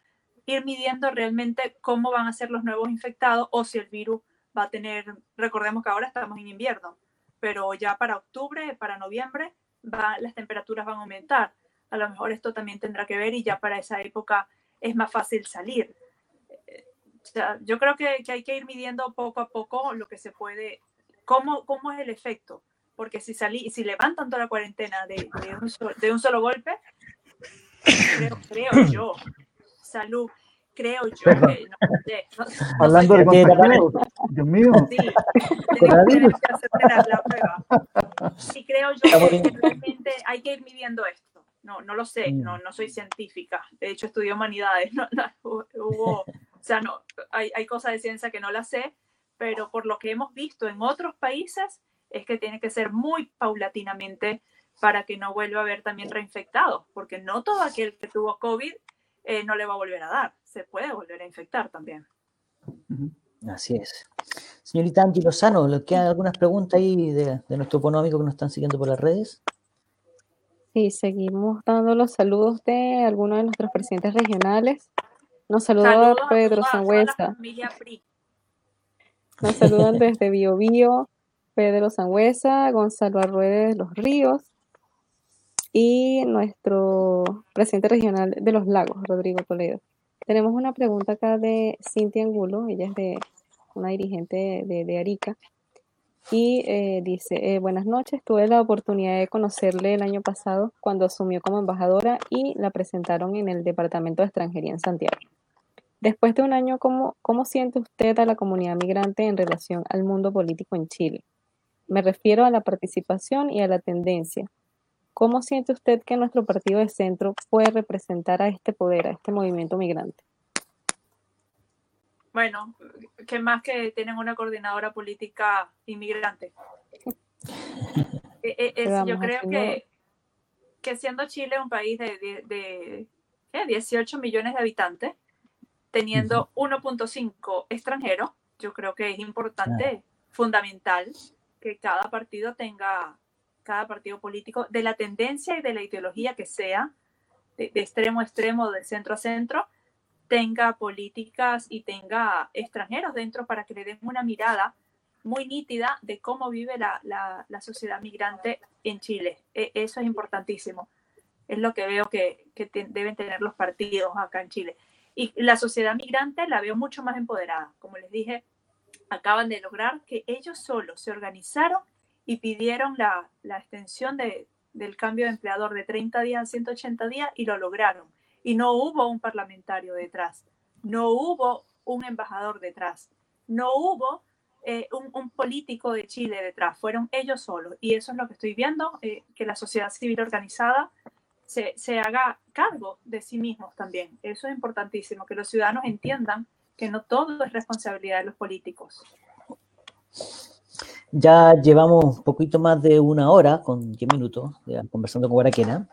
ir midiendo realmente cómo van a ser los nuevos infectados o si el virus va a tener, recordemos que ahora estamos en invierno, pero ya para octubre, para noviembre, va, las temperaturas van a aumentar. A lo mejor esto también tendrá que ver y ya para esa época es más fácil salir. O sea, yo creo que, que, hay que ir midiendo poco a poco lo que se puede, cómo, cómo es el efecto, porque si, salí, si levantan toda la cuarentena de, de, un, solo, de un solo golpe, creo, creo yo, salud, creo yo que no, sé, no, no *laughs* Hablando de contagiados, Dios mío. Sí, tenemos que hacer la, prueba. Y creo yo que realmente hay que ir midiendo esto. No, no lo sé, no, no soy científica. De hecho, estudié humanidades. *laughs* No, no, hubo, o sea, no, hay, hay cosas de ciencia que no las sé, pero por lo que hemos visto en otros países es que tiene que ser muy paulatinamente para que no vuelva a haber también reinfectados, porque no todo aquel que tuvo COVID eh, no le va a volver a dar se puede volver a infectar también. Así es. Señorita Angie Lozano, ¿le quedan algunas preguntas ahí de, de, nuestro económico que nos están siguiendo por las redes? Sí, seguimos dando los saludos de algunos de nuestros presidentes regionales. Nos saluda saludos Pedro Sangüesa. Nos saludan desde Bio Bio, Pedro Sangüesa, Gonzalo Arruede de los Ríos y nuestro presidente regional de los Lagos, Rodrigo Toledo. Tenemos una pregunta acá de Cintia Angulo, ella es de una dirigente de, Arica, y eh, dice, eh, buenas noches, tuve la oportunidad de conocerle el año pasado cuando asumió como embajadora y la presentaron en el Departamento de Extranjería en Santiago. Después de un año, ¿cómo, ¿cómo siente usted a la comunidad migrante en relación al mundo político en Chile? Me refiero a la participación y a la tendencia. ¿Cómo siente usted que nuestro partido de centro puede representar a este poder, a este movimiento migrante? Bueno, que más que tienen una coordinadora política inmigrante. Eh, eh, es- yo creo que, que siendo Chile un país de, de, de, ¿qué? 18 millones de habitantes, teniendo 1.5 extranjeros, yo creo que es importante, fundamental, que cada partido tenga, cada partido político, de la tendencia y de la ideología que sea, de, extremo a extremo, de centro a centro, tenga políticas y tenga extranjeros dentro para que le den una mirada muy nítida de cómo vive la, la, sociedad migrante en Chile. E- eso es importantísimo. Es lo que veo que, deben tener los partidos acá en Chile. Y la sociedad migrante la veo mucho más empoderada. Como les dije, acaban de lograr que ellos solos se organizaron y pidieron la, la extensión de, del cambio de empleador de 30 días a 180 días y lo lograron. Y no hubo un parlamentario detrás, no hubo un embajador detrás, no hubo eh, un, un político de Chile detrás, fueron ellos solos. Y eso es lo que estoy viendo, eh, que la sociedad civil organizada se, se haga cargo de sí mismos también. Eso es importantísimo, que los ciudadanos entiendan que no todo es responsabilidad de los políticos. Ya llevamos un poquito más de una hora, con 10 minutos, ya conversando con Guaraquena.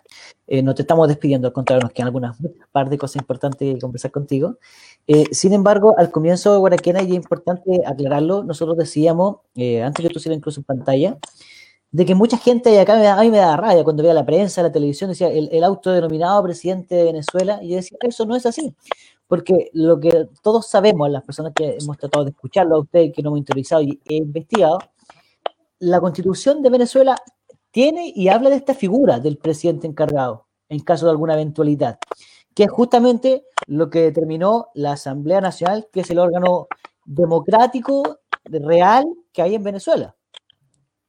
Eh, no te estamos despidiendo, al contrario, nos quedan algunas par de cosas importantes que conversar contigo. Eh, sin embargo, al comienzo de Guaraquena, y es importante aclararlo, nosotros decíamos, eh, antes que tú hicieras incluso en pantalla, de que mucha gente, acá me da, a mí me da rabia cuando veía la prensa, la televisión, decía el, el autodenominado presidente de Venezuela, y yo decía, eso no es así. Porque lo que todos sabemos, las personas que hemos tratado de escucharlo a usted, que no hemos interiorizado y he investigado, la constitución de Venezuela tiene y habla de esta figura del presidente encargado en caso de alguna eventualidad, que es justamente lo que determinó la Asamblea Nacional, que es el órgano democrático real que hay en Venezuela.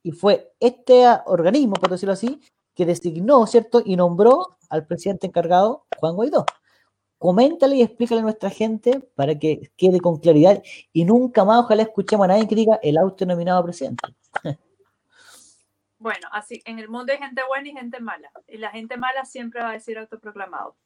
Y fue este organismo, por decirlo así, que designó, ¿cierto? Y nombró al presidente encargado, Juan Guaidó. Coméntale y explícale a nuestra gente para que quede con claridad y nunca más ojalá escuchemos a nadie que diga el autodenominado presidente. Bueno, así en el mundo hay gente buena y gente mala. Y la gente mala siempre va a decir autoproclamado.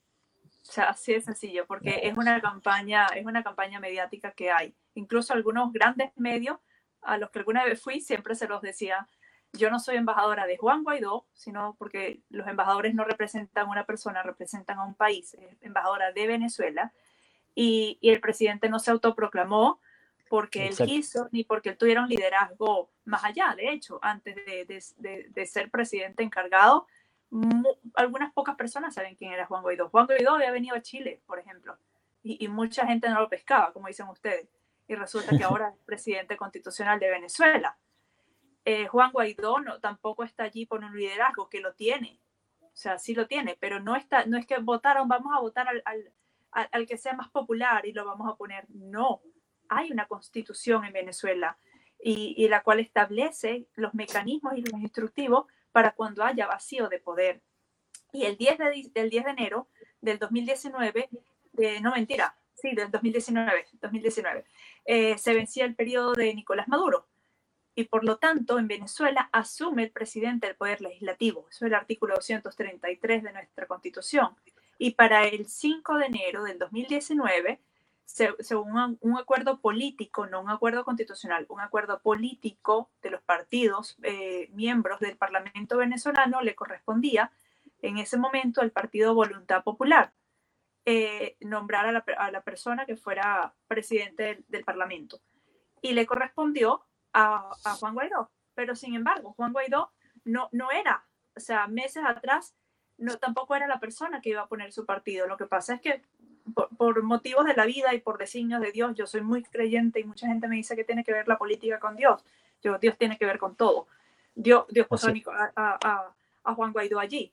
O sea, así de sencillo, porque es una campaña, es una campaña mediática que hay. Incluso algunos grandes medios a los que alguna vez fui siempre se los decía, yo no soy embajadora de Juan Guaidó, sino porque los embajadores no representan a una persona, representan a un país, embajadora de Venezuela. Y, y el presidente no se autoproclamó porque Exacto. él quiso, ni porque él tuviera un liderazgo más allá. De hecho, antes de, de- de- de ser presidente encargado, algunas pocas personas saben quién era Juan Guaidó. Juan Guaidó había venido a Chile, por ejemplo, y, y mucha gente no lo pescaba, como dicen ustedes. Y resulta que *laughs* ahora es presidente constitucional de Venezuela. Eh, Juan Guaidó no, tampoco está allí por un liderazgo, que lo tiene. O sea, sí lo tiene, pero no, está, no es que votaron, vamos a votar al, al- al- que sea más popular y lo vamos a poner. No, hay una constitución en Venezuela y, la cual establece los mecanismos y los instructivos para cuando haya vacío de poder. Y el 10 de, del 10 de enero del 2019, de, no mentira, sí, del 2019, 2019 eh, se vencía el periodo de Nicolás Maduro. Y por lo tanto, en Venezuela asume el presidente el poder legislativo. Eso es el artículo 233 de nuestra constitución. Y para el 5 de enero del 2019, se- según un, acuerdo político, no un acuerdo constitucional, un acuerdo político de los partidos eh, miembros del Parlamento venezolano, le correspondía en ese momento al Partido Voluntad Popular eh, nombrar a la, a la persona que fuera presidente del Parlamento. Y le correspondió a, a Juan Guaidó. Pero sin embargo, Juan Guaidó no, no era, o sea, meses atrás, no, tampoco era la persona que iba a poner su partido. Lo que pasa es que por, por motivos de la vida y por designios de Dios, yo soy muy creyente y mucha gente me dice que tiene que ver la política con Dios. Yo, Dios tiene que ver con todo. Dios, Dios puso a- a Juan Guaidó allí.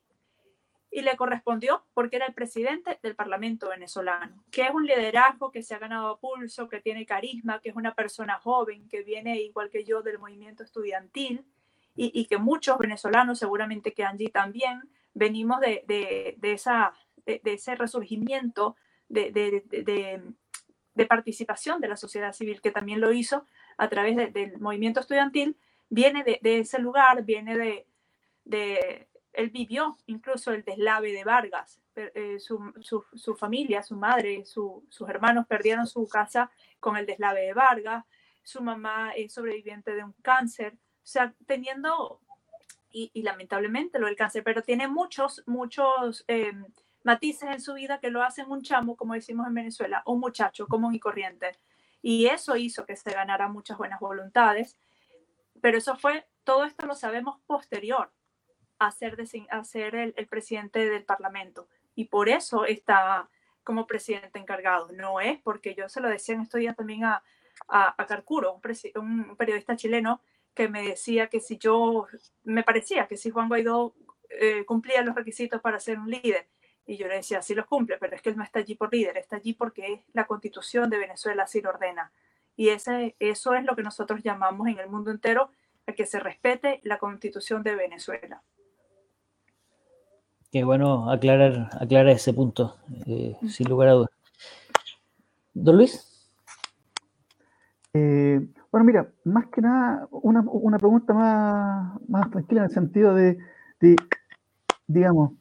Y le correspondió porque era el presidente del Parlamento venezolano, que es un liderazgo que se ha ganado a pulso, que tiene carisma, que es una persona joven, que viene igual que yo del movimiento estudiantil y, que muchos venezolanos, seguramente que Angie también, venimos de, de, esa, de, ese resurgimiento de, participación de la sociedad civil, que también lo hizo a través del movimiento estudiantil, viene de, ese lugar, viene de, él vivió incluso el deslave de Vargas. Eh, su, familia, su madre, sus hermanos perdieron su casa con el deslave de Vargas. Su mamá es sobreviviente de un cáncer. O sea, teniendo, y, lamentablemente lo del cáncer, pero tiene muchos, muchos eh, matices en su vida que lo hacen un chamo, como decimos en Venezuela, un muchacho común y corriente. Y eso hizo que se ganara muchas buenas voluntades. Pero eso fue, todo esto lo sabemos posterior a ser, el, presidente del Parlamento. Y por eso está como presidente encargado. No es porque yo se lo decía en estos días también a, a, Carcuro, un, periodista chileno, que me decía que si yo, me parecía que si Juan Guaidó eh, cumplía los requisitos para ser un líder, y yo le decía, sí los cumple, pero es que él no está allí por líder, está allí porque la constitución de Venezuela así lo ordena. Y ese, eso es lo que nosotros llamamos en el mundo entero a que se respete la constitución de Venezuela. Qué bueno aclarar, aclarar ese punto, eh, sin lugar a dudas. Don Luis. Eh, bueno, mira, más que nada, una, una pregunta más, más, tranquila en el sentido de, digamos,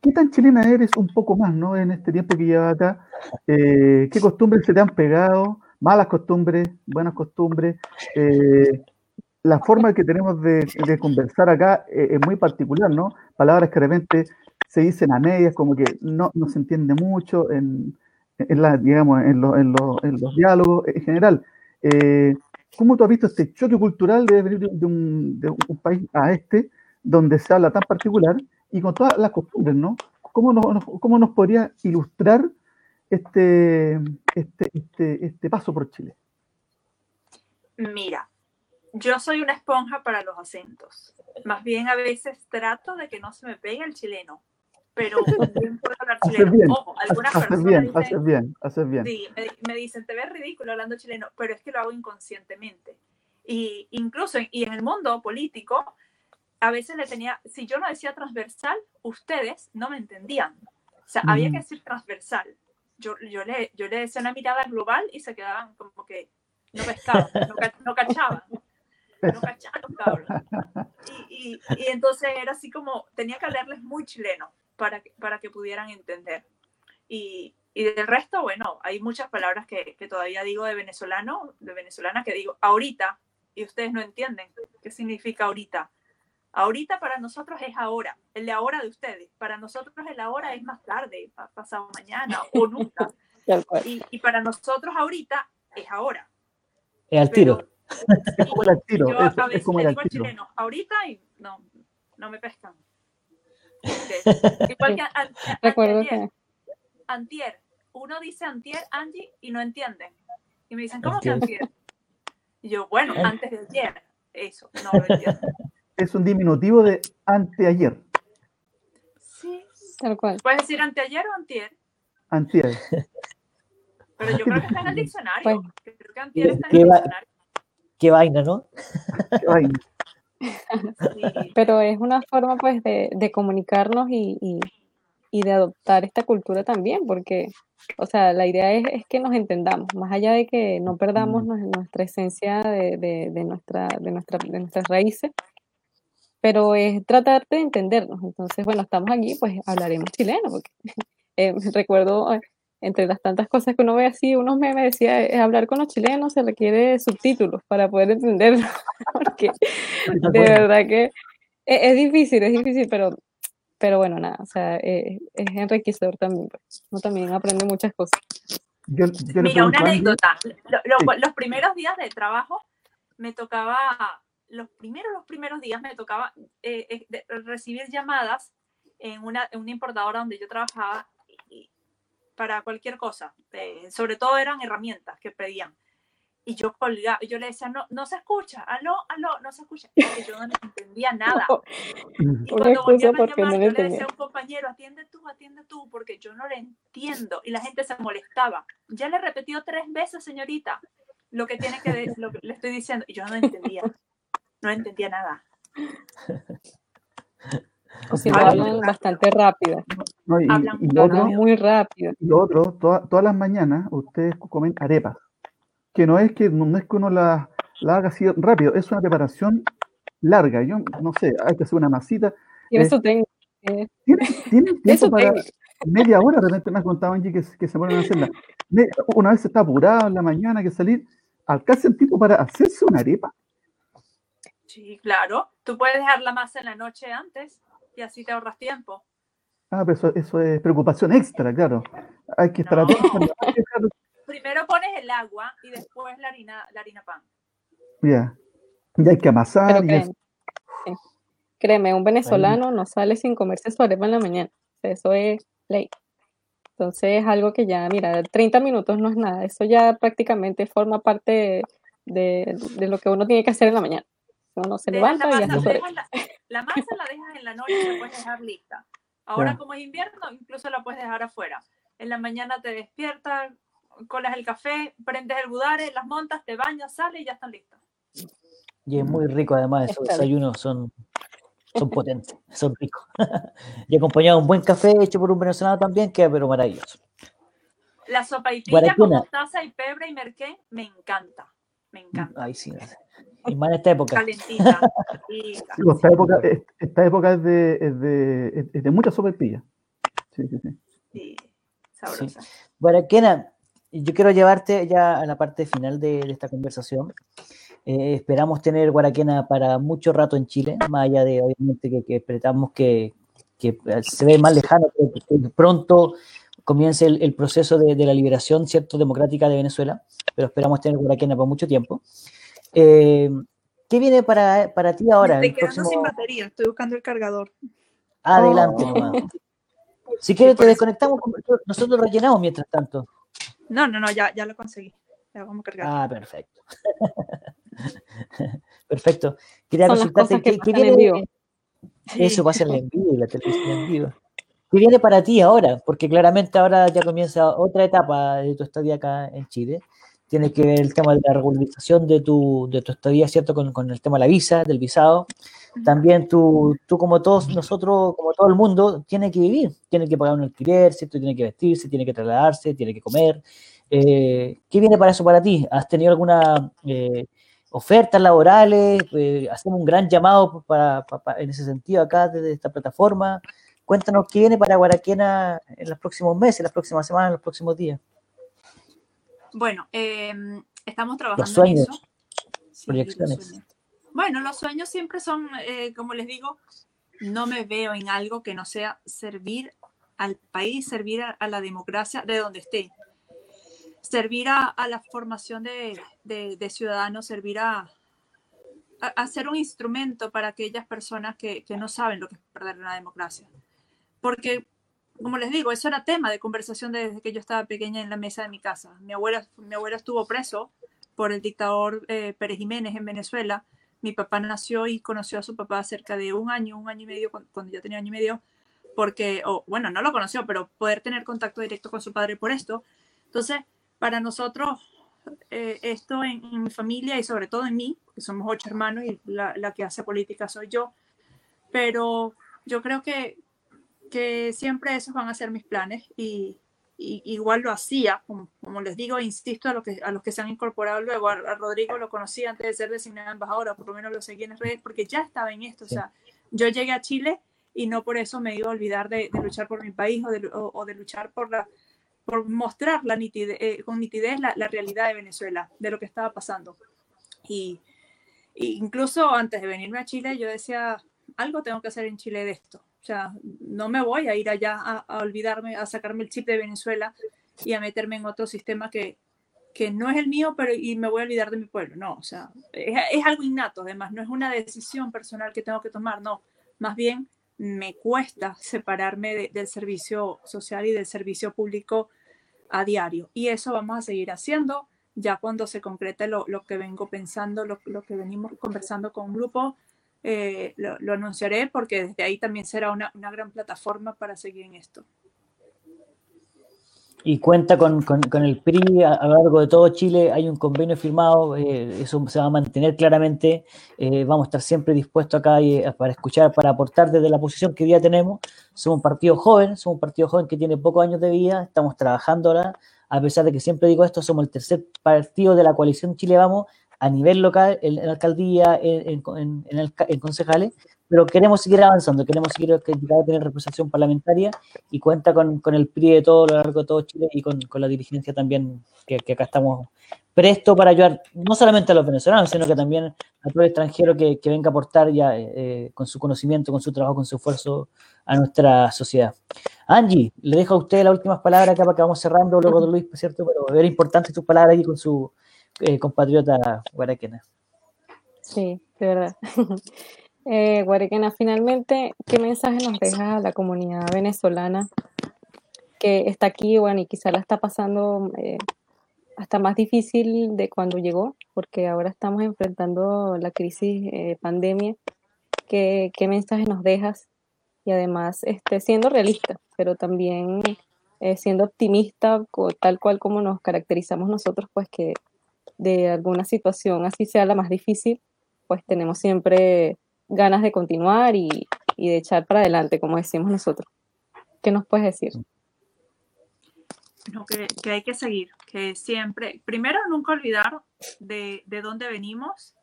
¿qué tan chilena eres un poco más, ¿no? En este tiempo que llevas acá, eh, ¿qué costumbres se te han pegado? Malas costumbres, buenas costumbres. La forma que tenemos de, conversar acá es muy particular, ¿no? palabras que de repente se dicen a medias, como que no, se entiende mucho en, en, en, los diálogos en general. Eh, ¿Cómo tú has visto este choque cultural de venir de un, de un, país a este, donde se habla tan particular y con todas las costumbres, ¿no? ¿Cómo nos, cómo nos podría ilustrar este, este, este, este paso por Chile? Mira, yo soy una esponja para los acentos. Más bien a veces trato de que no se me pegue el chileno, pero *laughs* bien puedo hablar chileno. Bien, Ojo, algunas personas bien, dicen, haces bien, haces bien. Sí, me, dicen, te ves ridículo hablando chileno, pero es que lo hago inconscientemente. Y incluso y en el mundo político, a veces le tenía, si yo no decía transversal, ustedes no me entendían. O sea, había mm. que decir transversal. Yo, yo, le, yo le decía una mirada global y se quedaban como que no pescaban, no, no cachaban no cacharon, Y, y, entonces era así como, tenía que hablarles muy chileno para que, para que pudieran entender. Y, y del resto, bueno, hay muchas palabras que, que, todavía digo de venezolano, de venezolana, que digo ahorita, y ustedes no entienden qué significa ahorita. Ahorita para nosotros es ahora, el de ahora de ustedes. Para nosotros el ahora es más tarde, pasado mañana o nunca. Y, y para nosotros ahorita es ahora. Es al tiro. Es como el *laughs* tiro. Yo es, a veces como el tiro. chileno, ahorita y no, no me pescan. *laughs* Igual que an, Recuerdo antier, que... antier. Uno dice antier, Angie, y no entienden. Y me dicen, ¿cómo que antier? Y yo, bueno, antes de ayer. Eso, no lo entiendo. *laughs* Es un diminutivo de anteayer. Sí. Tal cual. ¿Puedes decir anteayer o antier? Antier. Pero yo creo que está en el diccionario. Creo que antier está en el diccionario. Qué vaina, ¿no? Qué vaina. *laughs* Pero es una forma pues de, de comunicarnos y, y, y, de adoptar esta cultura también, porque, o sea, la idea es, es que nos entendamos, más allá de que no perdamos mm. nuestra esencia de, de, de, nuestra, de, nuestra, de nuestras raíces, pero es tratar de entendernos. Entonces, bueno, estamos aquí, pues hablaremos chileno, porque *laughs* eh, recuerdo entre las tantas cosas que uno ve así, unos me decía, es hablar con los chilenos se requiere subtítulos para poder entenderlo, *laughs* porque de verdad que e, es, difícil, es difícil, pero, pero bueno, nada, o sea, eh, es, enriquecedor también, pues. uno también aprende muchas cosas. Mira, una anécdota, los primeros días de trabajo me tocaba, los primeros, los primeros días me tocaba eh, eh, recibir llamadas en una, en una importadora donde yo trabajaba para cualquier cosa. Eh, sobre todo eran herramientas que pedían. y yo colgaba, yo le decía, no, no se escucha, aló, aló, no se escucha, porque yo no entendía nada. Y cuando volvían a llamar, no yo le decía a un compañero, atiende tú, atiende tú, porque yo no le entiendo, y la gente se molestaba. Ya le he repetido tres veces, señorita, lo que tiene que, lo que le estoy diciendo, y yo no entendía, no entendía nada. O si hablan bastante rápido. No, y, hablan y otro, muy rápido. Y otro, toda- todas las mañanas ustedes comen arepas. Que no es que no es que uno la, la haga así rápido, es una preparación larga. Yo no sé, hay que hacer una masita. Eh, su técnica. eh, ¿Tienen, tienen *laughs* tiempo para media hora? De repente me contaban Angie que, que se ponen a hacerla. Una vez está apurado en la mañana que salir, alcanza el tiempo para hacerse una arepa. Sí, claro, tú puedes dejar la masa en la noche antes, y así te ahorras tiempo. Ah, pero eso, eso es preocupación extra, claro. Hay que estar No. *laughs* Primero pones el agua, y después la harina, la harina pan. Ya. Y hay que amasar. Pero y es- créeme, sí. créeme, un venezolano no sale sin comerse su arepa en la mañana. Eso es ley. Entonces es algo que ya, mira, 30 minutos no es nada. Eso ya prácticamente forma parte de, de lo que uno tiene que hacer en la mañana. Uno se Dejas levanta la y hace masa, su arepa. dejas la, la masa la dejas en la noche y la puedes dejar lista. Ahora, como es invierno, incluso la puedes dejar afuera. En la mañana te despiertas, colas el café, prendes el budare, las montas, te bañas, sales y ya están listas. Y es muy rico además, esos desayunos son, son potentes, son ricos. *laughs* y acompañado de un buen café hecho por un venezolano también, queda pero maravilloso. La sopa y con mostaza y pebre y merquén me encanta. Me encanta. Ay, sí. Y más en esta época. *laughs* Calentita. Sí, esta época, es- esta época es de, es de, es- de mucha sopaipilla. Sí, sí, sí. Sí, sabrosa. Guaraquena, yo quiero llevarte ya a la parte final de, de esta conversación. Eh, esperamos tener Guaraquena para mucho rato en Chile, más allá de obviamente que, que esperamos que, que se ve más lejano, que, que pronto comience el, el proceso de, de la liberación cierto democrática de Venezuela, pero esperamos tener Guaraquena por mucho tiempo. Eh, ¿Qué viene para, para ti ahora? Estoy quedando próximo- sin batería, estoy buscando el cargador. Adelante Oh. nomás. *laughs* Si quieres, te desconectamos, nosotros rellenamos mientras tanto. No, no, no, ya, ya lo conseguí. Ya vamos a cargar. Ah, perfecto. *laughs* perfecto. Quería Son las consultarte cosas que qué, en viene. vivo. Eso pasa en el en vivo, la televisión en vivo. ¿Qué viene para ti ahora? Porque claramente ahora ya comienza otra etapa de tu estadía acá en Chile. Tiene que ver el tema de la regularización de tu, de tu estadía, ¿cierto? Con, con el tema de la visa, del visado. También tú, tú, como todos nosotros, como todo el mundo, tiene que vivir, tiene que pagar un alquiler, ¿cierto? Tiene que vestirse, tiene que trasladarse, tiene que comer. Eh, ¿Qué viene para eso para ti? ¿Has tenido alguna eh, ofertas laborales? Eh, hacemos un gran llamado para, pa- pa- en ese sentido acá desde esta plataforma. Cuéntanos qué viene para Guaraquena en los próximos meses, en las próximas semanas, en los próximos días. Bueno, eh, estamos trabajando Los sueños, en eso. Sí, proyecciones. los sueños. Bueno, los sueños siempre son, eh, como les digo, no me veo en algo que no sea servir al país, servir a, a la democracia de donde esté, servir a, a la formación de, de- de ciudadanos, servir a, a, a ser un instrumento para aquellas personas que, que no saben lo que es perder una democracia. Porque, como les digo, eso era tema de conversación desde que yo estaba pequeña en la mesa de mi casa. Mi abuela, mi abuela estuvo preso por el dictador eh, Pérez Jiménez en Venezuela. Mi papá nació y conoció a su papá cerca de un año, un año y medio, cuando, cuando yo tenía año y medio, porque, o bueno, no lo conoció, pero poder tener contacto directo con su padre por esto. Entonces, para nosotros, eh, esto en, en mi familia y sobre todo en mí, que somos ocho hermanos y la, la que hace política soy yo, pero yo creo que, que siempre esos van a ser mis planes y, y igual lo hacía, como, como les digo, insisto a, lo que, a los que se han incorporado luego, a, a Rodrigo lo conocí antes de ser designada embajadora, por lo menos lo seguí en las redes porque ya estaba en esto, Sí. o sea, yo llegué a Chile y no por eso me iba a olvidar de, de luchar por mi país o de, o, o de luchar por la por mostrar la nitidez, eh, con nitidez la, la realidad de Venezuela, de lo que estaba pasando. Y, y incluso antes de venirme a Chile, yo decía, algo tengo que hacer en Chile de esto. O sea, no me voy a ir allá a, olvidarme, a sacarme el chip de Venezuela y a meterme en otro sistema que, que no es el mío, pero y me voy a olvidar de mi pueblo. No, o sea, es, algo innato, además, no es una decisión personal que tengo que tomar, no. Más bien, me cuesta separarme de- del servicio social y del servicio público a diario. Y eso vamos a seguir haciendo. ya cuando se concrete lo, lo que vengo pensando, lo, lo, que venimos conversando con un grupo, eh, lo, lo, anunciaré porque desde ahí también será una, una, gran plataforma para seguir en esto. Y cuenta con, con, con el PRI a, a, lo largo de todo Chile, hay un convenio firmado, eh, eso se va a mantener claramente, eh, vamos a estar siempre dispuestos acá y, eh, para escuchar, para aportar desde la posición que día tenemos. Somos un partido joven, somos un partido joven que tiene pocos años de vida, estamos trabajando ahora, a pesar de que siempre digo esto, somos el tercer partido de la coalición Chile Vamos a nivel local, en, en alcaldía, en, en, en, concejales, pero queremos seguir avanzando, queremos seguir a tener representación parlamentaria y cuenta con, con, el PRI de todo lo largo de todo Chile y con, con la dirigencia también, que, que, acá estamos presto para ayudar no solamente a los venezolanos, sino que también a todo el extranjero que, que venga a aportar ya eh, con su conocimiento, con su trabajo, con su esfuerzo a nuestra sociedad. Angie, le dejo a usted las últimas palabras acá para que vamos cerrando, luego de Luis, ¿cierto? Pero era importante sus palabras aquí con su eh, compatriota Guaraquena. Sí, de verdad. *laughs* eh, Guaraquena, finalmente, ¿qué mensaje nos deja a la comunidad venezolana que está aquí, bueno, y quizá la está pasando eh, hasta más difícil de cuando llegó, porque ahora estamos enfrentando la crisis pandemia? ¿Qué, ¿Qué mensaje nos dejas? Y además, este, siendo realista, pero también siendo optimista, tal cual como nos caracterizamos nosotros, pues que de alguna situación, así sea la más difícil, pues tenemos siempre ganas de continuar y, y de echar para adelante, como decimos nosotros. ¿Qué nos puedes decir? No, que, que, hay que seguir, que siempre, primero nunca olvidar de, de dónde venimos,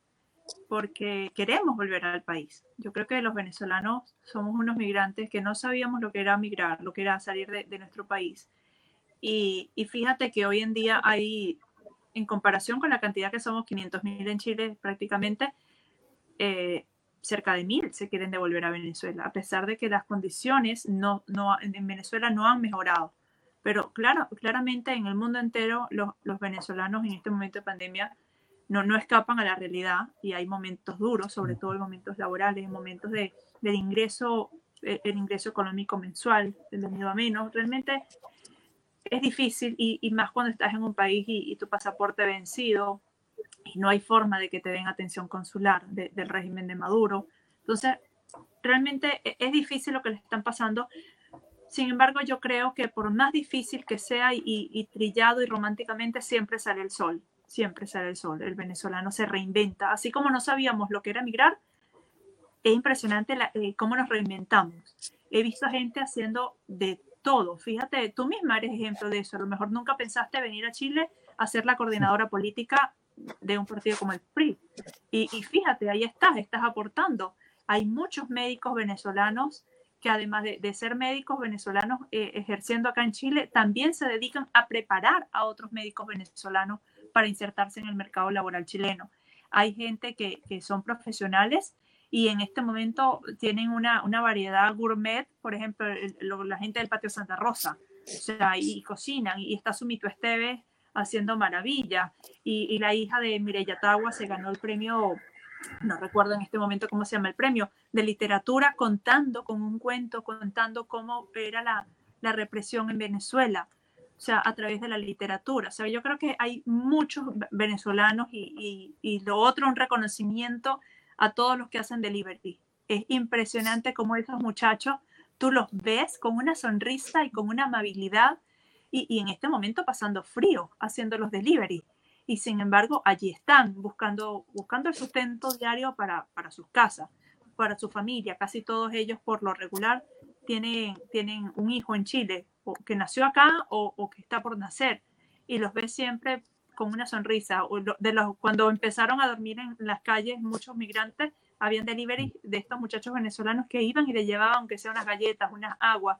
porque queremos volver al país. Yo creo que los venezolanos somos unos migrantes que no sabíamos lo que era migrar, lo que era salir de, de nuestro país. Y, y, fíjate que hoy en día hay en comparación con la cantidad que somos, 500.000 en Chile prácticamente, eh, cerca de 1.000 se quieren devolver a Venezuela, a pesar de que las condiciones no, no, en Venezuela no han mejorado. Pero claro, claramente en el mundo entero los, los venezolanos en este momento de pandemia no, no escapan a la realidad y hay momentos duros, sobre todo en momentos laborales, en momentos de, del ingreso, el, ingreso económico mensual, el venido a menos. Realmente es difícil y, y, más cuando estás en un país y, y, tu pasaporte vencido y no hay forma de que te den atención consular de, del régimen de Maduro. Entonces, realmente e, es difícil lo que les están pasando. Sin embargo, yo creo que por más difícil que sea y, y trillado y románticamente, siempre sale el sol, siempre sale el sol. El venezolano se reinventa. Así como no sabíamos lo que era migrar, es impresionante la, eh, cómo nos reinventamos. He visto gente haciendo de todo. Fíjate, tú misma eres ejemplo de eso. A lo mejor nunca pensaste venir a Chile a ser la coordinadora política de un partido como el PRI. Y, y fíjate, ahí estás, estás aportando. Hay muchos médicos venezolanos que además de, de ser médicos venezolanos eh, ejerciendo acá en Chile, también se dedican a preparar a otros médicos venezolanos para insertarse en el mercado laboral chileno. Hay gente que, que son profesionales y en este momento tienen una, una variedad gourmet, por ejemplo, el, el, la gente del Patio Santa Rosa, o sea, y, y cocinan, y está Sumito Esteves haciendo maravilla, y, y, la hija de Mireya Tagua se ganó el premio, no recuerdo en este momento cómo se llama el premio, de literatura, contando con un cuento, contando cómo era la, la represión en Venezuela, o sea, a través de la literatura. O sea, yo creo que hay muchos venezolanos y, y, y lo otro, un reconocimiento a todos los que hacen delivery. Es impresionante cómo esos muchachos, tú los ves con una sonrisa y con una amabilidad y, y, en este momento pasando frío haciendo los delivery. Y sin embargo, allí están buscando, buscando el sustento diario para, para sus casas, para su familia. Casi todos ellos, por lo regular, tienen, tienen un hijo en Chile, o que nació acá o, o que está por nacer. Y los ves siempre con una sonrisa. De los, cuando empezaron a dormir en las calles, muchos migrantes, habían delivery de estos muchachos venezolanos que iban y le llevaban, aunque sea unas galletas, unas aguas,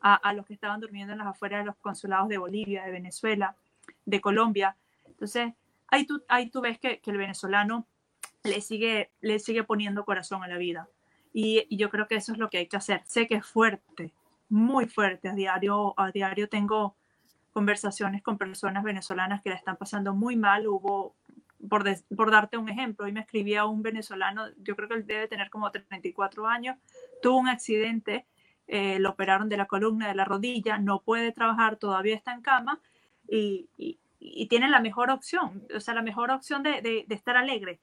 a, a, los que estaban durmiendo en las afueras de los consulados de Bolivia, de Venezuela, de Colombia. Entonces, ahí tú, ahí tú ves que, que el venezolano le sigue, le sigue poniendo corazón a la vida. Y, y, yo creo que eso es lo que hay que hacer. Sé que es fuerte, muy fuerte. A diario, a diario tengo conversaciones con personas venezolanas que la están pasando muy mal. Hubo, por, de, por darte un ejemplo, hoy me escribía un venezolano, yo creo que él debe tener como 34 años, tuvo un accidente, eh, lo operaron de la columna, de la rodilla, no puede trabajar, todavía está en cama y, y, y tienen la mejor opción, o sea, la mejor opción de, de, estar alegre.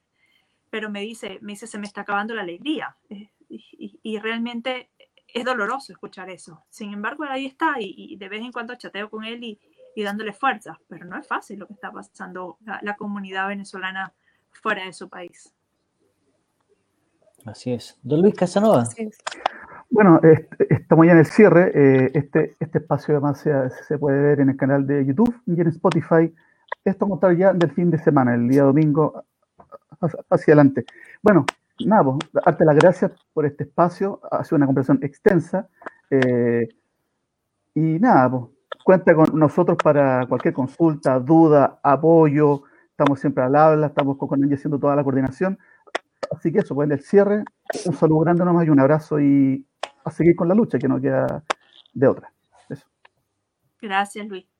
Pero me dice, me dice, se me está acabando la alegría. Eh, y, y, realmente es doloroso escuchar eso. Sin embargo, ahí está y, de vez en cuando chateo con él y, dándole fuerza. Pero no es fácil lo que está pasando la, la comunidad venezolana fuera de su país. Así es. Don Luis Casanova. Bueno, estamos ya en el cierre. Eh, este, este espacio además se, puede ver en el canal de YouTube y en Spotify. Esto contar ya del fin de semana, el día domingo hacia adelante. Bueno, nada, pues, darte las gracias por este espacio. Ha sido una conversación extensa. Eh, y nada, pues, cuenta con nosotros para cualquier consulta, duda, apoyo. Estamos siempre al habla, estamos con ella haciendo toda la coordinación. Así que eso, pues el cierre, un saludo grande nomás y un abrazo y a seguir con la lucha, que no queda de otra. Gracias, Luis.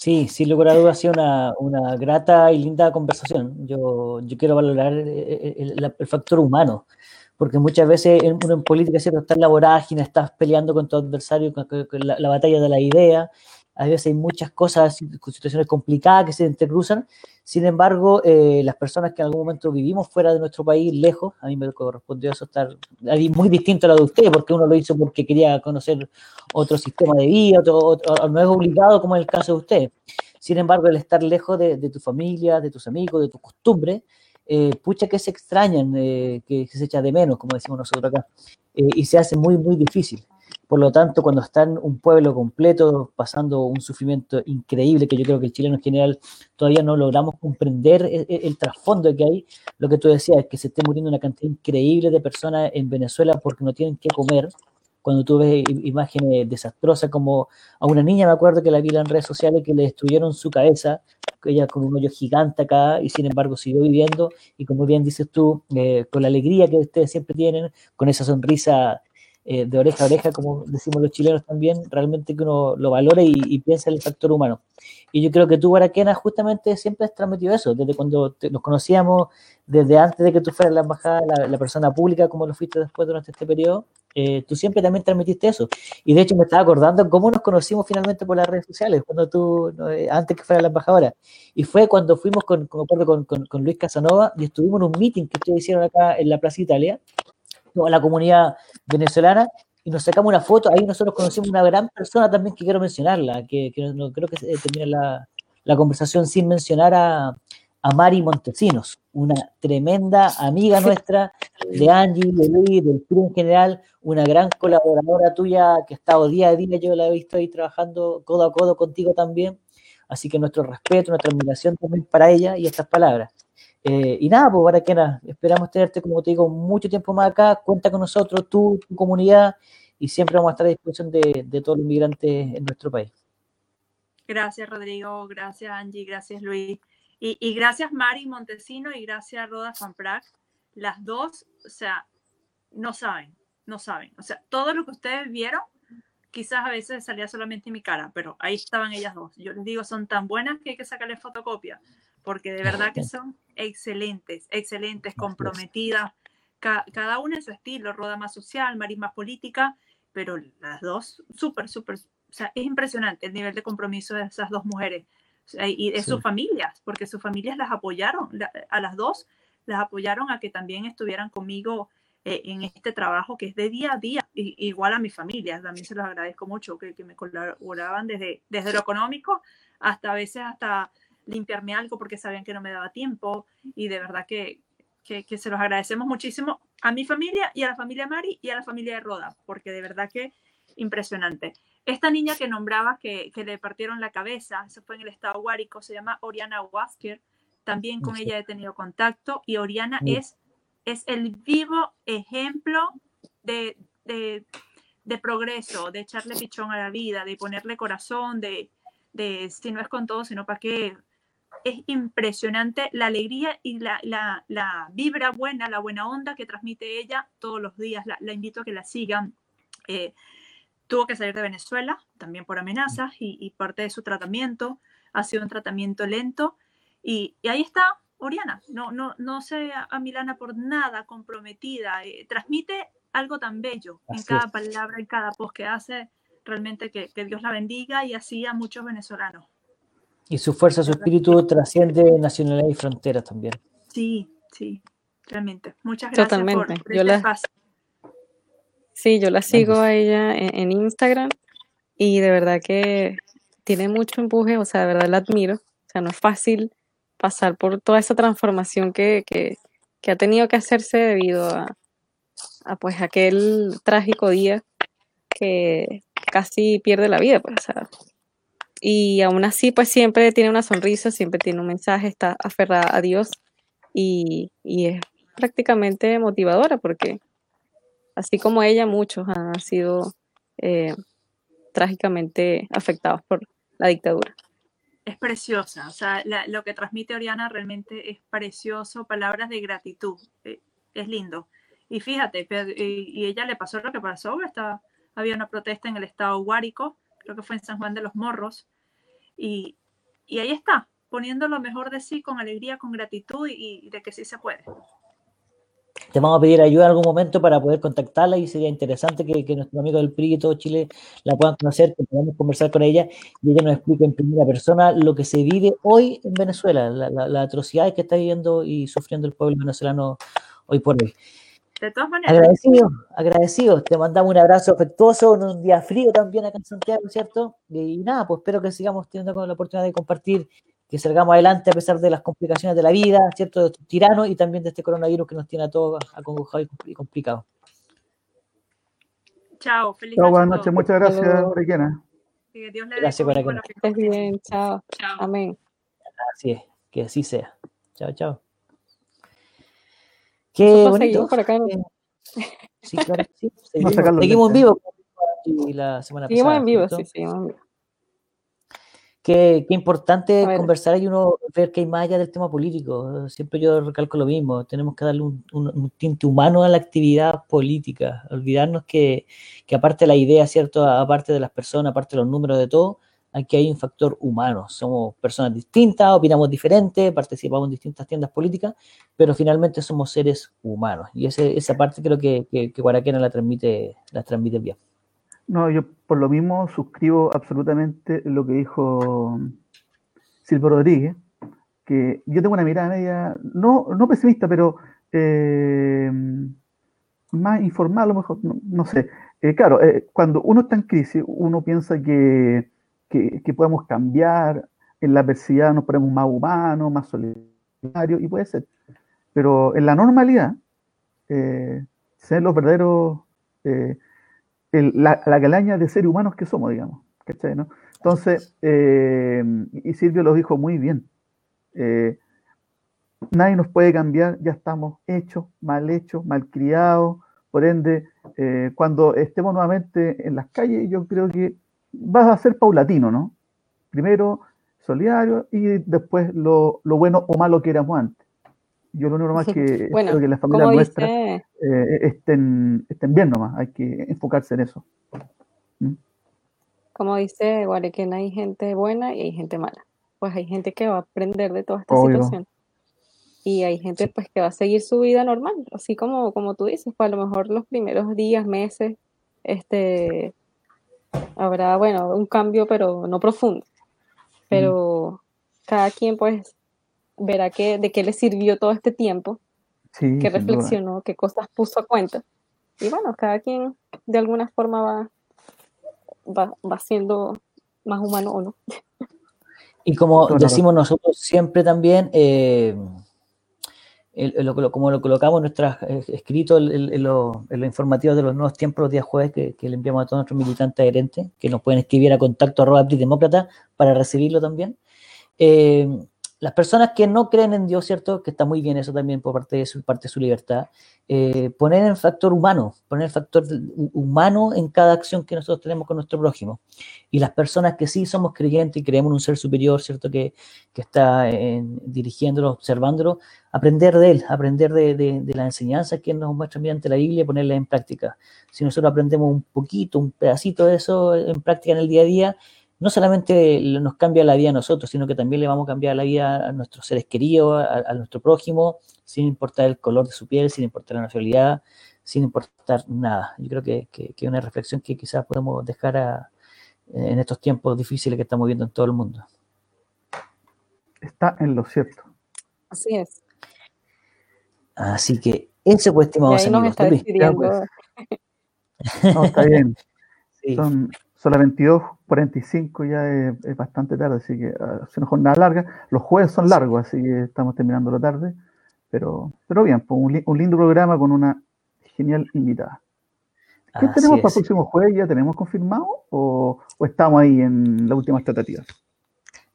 Sí, sin lugar a dudas ha sido una, una, grata y linda conversación. Yo, yo quiero valorar el, factor humano, porque muchas veces en, en política siempre estás en la vorágine, estás peleando con tu adversario, con, la, la, batalla de la idea, a veces hay muchas cosas, situaciones complicadas que se intercruzan. Sin embargo, eh, las personas que en algún momento vivimos fuera de nuestro país, lejos, a mí me correspondió eso estar muy distinto a lo de usted, porque uno lo hizo porque quería conocer otro sistema de vida, otro, no es obligado como en el caso de usted. Sin embargo, el estar lejos de, tu familia, de tus amigos, de tus costumbres, eh, pucha que se extrañan, eh, que, se echa de menos, como decimos nosotros acá, y se hace muy, muy difícil. Por lo tanto, cuando está en un pueblo completo pasando un sufrimiento increíble, que yo creo que el chileno en general todavía no logramos comprender el, el, trasfondo que hay, lo que tú decías que se esté muriendo una cantidad increíble de personas en Venezuela porque no tienen qué comer. Cuando tú ves imágenes desastrosas como a una niña, me acuerdo que la vi en redes sociales, que le destruyeron su cabeza, ella con un hoyo gigante acá, y sin embargo siguió viviendo, y como bien dices tú, eh, con la alegría que ustedes siempre tienen, con esa sonrisa eh, de oreja a oreja, como decimos los chilenos también, realmente que uno lo valore y, piensa en el factor humano. Y yo creo que tú, Baraquena, justamente siempre has transmitido eso, desde cuando nos conocíamos, desde antes de que tú fueras la embajada, la, persona pública, como lo fuiste después durante este periodo, eh, tú siempre también transmitiste eso. Y de hecho me estaba acordando cómo nos conocimos finalmente por las redes sociales, cuando tú, eh, antes que fuera la embajadora. Y fue cuando fuimos con, con, con, con Luis Casanova y estuvimos en un meeting que ustedes hicieron acá en la Plaza Italia, toda la comunidad venezolana, y nos sacamos una foto. Ahí nosotros conocimos una gran persona también que quiero mencionarla, que, no, creo que se termine la, la, conversación sin mencionar a, a, Mari Montesinos, una tremenda amiga *laughs* nuestra de Angie, de Luis, del club en general, una gran colaboradora tuya que ha estado día a día, yo la he visto ahí trabajando codo a codo contigo también. Así que nuestro respeto, nuestra admiración también para ella y estas palabras. Eh, y nada, pues Baraquena, esperamos tenerte, como te digo, mucho tiempo más acá. Cuenta con nosotros, tú, tu comunidad, y siempre vamos a estar a disposición de, de todos los inmigrantes en nuestro país. Gracias, Rodrigo. Gracias, Angie. Gracias, Luis. Y, y gracias, Mari Montesino, y gracias, Roda Fanprac. Las dos, o sea, no saben, no saben. O sea, todo lo que ustedes vieron, quizás a veces salía solamente en mi cara, pero ahí estaban ellas dos. Yo les digo, son tan buenas que hay que sacarle fotocopia porque de verdad que *laughs* son excelentes, excelentes, comprometidas, cada una en su estilo, Roda más social, Maris más política, pero las dos súper, súper, o sea, es impresionante el nivel de compromiso de esas dos mujeres y de sus familias, porque sus familias las apoyaron, a las dos las apoyaron a que también estuvieran conmigo eh, en este trabajo que es de día a día, igual a mi familia, también se los agradezco mucho, que, que me colaboraban desde, desde lo económico hasta a veces hasta limpiarme algo porque sabían que no me daba tiempo y de verdad que, que, se los agradecemos muchísimo a mi familia y a la familia Mari y a la familia de Roda, porque de verdad que impresionante. Esta niña que nombraba que, que le partieron la cabeza, eso fue en el estado Guárico, se llama Oriana Wasker, también con ella he tenido contacto y Oriana es, es el vivo ejemplo de, de, de progreso, de echarle pichón a la vida, de ponerle corazón, de, de si no es con todo, sino para qué es impresionante la alegría y la, la, vibra buena, la buena onda que transmite ella todos los días. La, invito a que la sigan. Eh, tuvo que salir de Venezuela, también por amenazas, y, parte de su tratamiento ha sido un tratamiento lento. Y, ahí está Oriana, no, no, no se a Milana por nada comprometida, eh, transmite algo tan bello en cada palabra, en cada post que hace, realmente que, que Dios la bendiga y así a muchos venezolanos. Y su fuerza, su espíritu trasciende nacionalidad y fronteras también. Sí, sí, realmente. Muchas gracias Totalmente. por, por Yo este la- espacio. Sí, yo la sigo Gracias. a ella en, en Instagram y de verdad que tiene mucho empuje, o sea, de verdad la admiro. O sea, no es fácil pasar por toda esa transformación que, que, que ha tenido que hacerse debido a, a, pues aquel trágico día que casi pierde la vida, pues, o sea, y aún así, pues siempre tiene una sonrisa, siempre tiene un mensaje, está aferrada a Dios y, y es prácticamente motivadora porque así como ella, muchos han sido eh, trágicamente afectados por la dictadura. Es preciosa, o sea, lo que transmite Oriana realmente es precioso, palabras de gratitud, eh, es lindo. Y fíjate, y, y ella le pasó lo que pasó, estaba, había una protesta en el estado Guárico, creo que fue en San Juan de los Morros, y, y ahí está, poniendo lo mejor de sí con alegría, con gratitud y, y de que sí se puede. Te vamos a pedir ayuda en algún momento para poder contactarla y sería interesante que, que nuestros amigos del PRI y todo Chile la puedan conocer, que podamos conversar con ella y ella nos explique en primera persona lo que se vive hoy en Venezuela, la, la, la atrocidad que está viviendo y sufriendo el pueblo venezolano hoy por hoy. De todas maneras, Agradecido, agradecido. Te mandamos un abrazo afectuoso en un día frío también acá en Santiago, ¿cierto? Y, nada, pues espero que sigamos teniendo con la oportunidad de compartir, que salgamos adelante a pesar de las complicaciones de la vida, ¿cierto? De estos tiranos y también de este coronavirus que nos tiene a todos acongojados y complicados. chao, feliz Chao, buenas noches. Muchas gracias. Oriana. Que Dios le dé Gracias, lo que Estés bien, chao. Chao. Amén. Así es, que así sea. Chao, chao. Qué bonito. seguimos por acá. ¿no? Sí, *laughs* claro, sí. Vamos a Seguimos, seguimos en lentes. vivo como la semana Seguimos pasada. en vivo, ¿cierto? sí, seguimos en vivo. Qué, qué importante conversar y uno ver que hay más allá del tema político. Siempre yo recalco lo mismo. Tenemos que darle un, un- un tinte humano a la actividad política. Olvidarnos que, que aparte de la idea, ¿cierto? Aparte de las personas, aparte de los números de todo, aquí hay un factor humano. Somos personas distintas, opinamos diferente, participamos en distintas tiendas políticas, pero finalmente somos seres humanos. Y ese, esa parte creo que, que, que Guaraquena la transmite, la transmite bien. No, yo por lo mismo suscribo absolutamente lo que dijo Silvio Rodríguez, que yo tengo una mirada media, no, no pesimista, pero eh, más informal a lo mejor, no, no sé. Eh, claro, eh, cuando uno está en crisis, uno piensa que, que, que podemos cambiar, en la adversidad nos ponemos más humanos, más solidarios, y puede ser. Pero en la normalidad, eh, ser los verdaderos... eh, el- la, la calaña de seres humanos que somos, digamos. ¿cachai, no? Entonces, eh, y Silvio lo dijo muy bien. eh, nadie nos puede cambiar, ya estamos hechos, mal hechos, mal criados. Por ende, cuando estemos nuevamente en las calles, yo creo que va a ser paulatino, ¿no? Primero solidario y después lo, lo bueno o malo que éramos antes. Yo lo único más que Bueno, espero que las familias nuestras eh, estén, estén bien nomás, hay que enfocarse en eso. como dice Guarequena, hay gente buena y hay gente mala. Pues hay gente que va a aprender de toda esta Obvio. situación. Y hay gente pues que va a seguir su vida normal, así como, como tú dices, pues a lo mejor los primeros días, meses, este habrá, bueno, un cambio, pero no profundo. Pero cada quien pues verá que, de qué le sirvió todo este tiempo, Sí, qué duda. reflexionó, qué cosas puso a cuenta. Y bueno, cada quien de alguna forma va, va, va siendo más humano o no. Y como decimos nosotros siempre también, eh, como lo colocamos en nuestros escritos, en, en, en lo- en lo informativo de los nuevos tiempos, los días jueves, que, que le enviamos a todos nuestros militantes adherentes, que nos pueden escribir a contacto arroba demócrata para recibirlo también. Eh, las personas que no creen en Dios, ¿cierto? Que está muy bien eso también por parte de su, parte de su libertad. eh, poner el factor humano, poner el factor hu- humano en cada acción que nosotros tenemos con nuestro prójimo. Y las personas que sí somos creyentes y creemos en un ser superior, ¿cierto? Que, que está en- dirigiéndolo, observándolo, aprender de él, aprender de, de, de las enseñanzas que nos muestra mediante la Biblia y ponerlas en práctica. Si nosotros aprendemos un poquito, un pedacito de eso en práctica en el día a día, no solamente nos cambia la vida a nosotros, sino que también le vamos a cambiar la vida a nuestros seres queridos, a, a nuestro prójimo, sin importar el color de su piel, sin importar la nacionalidad, sin importar nada. Yo creo que, que, que es una reflexión que quizás podemos dejar a, en estos tiempos difíciles que estamos viendo en todo el mundo. está en lo cierto. Así es. Así que ese pues, estimados amigos. está Luis, pues. No, está bien. *laughs* sí. Son, son las 22.45, ya es, es bastante tarde, así que ah, es una jornada larga. Los jueves son largos, así que estamos terminando la tarde. Pero, pero bien, pues un, un lindo programa con una genial invitada. ¿Qué Así tenemos para el próximo jueves? ¿Ya tenemos confirmado? ¿O, o estamos ahí en las últimas tratativas?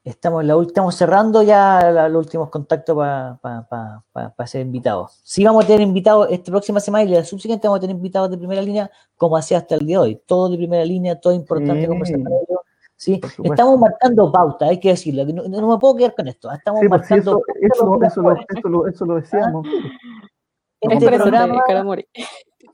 Estamos, en la, estamos cerrando ya la- los últimos contactos para ser invitados. Sí vamos a tener invitados esta próxima semana y la subsiguiente vamos a tener invitados de primera línea, como hacía hasta el día de hoy. Todo de primera línea, todo importante Sí. conversar con ellos. Sí, Por supuesto. estamos marcando pauta, hay que decirlo. No, no me puedo quedar con esto. Estamos Sí, pues sí, marcando eso, lo- eso, lo, jueves. eso, lo, eso lo decíamos. Este Expresate, programa Calamori.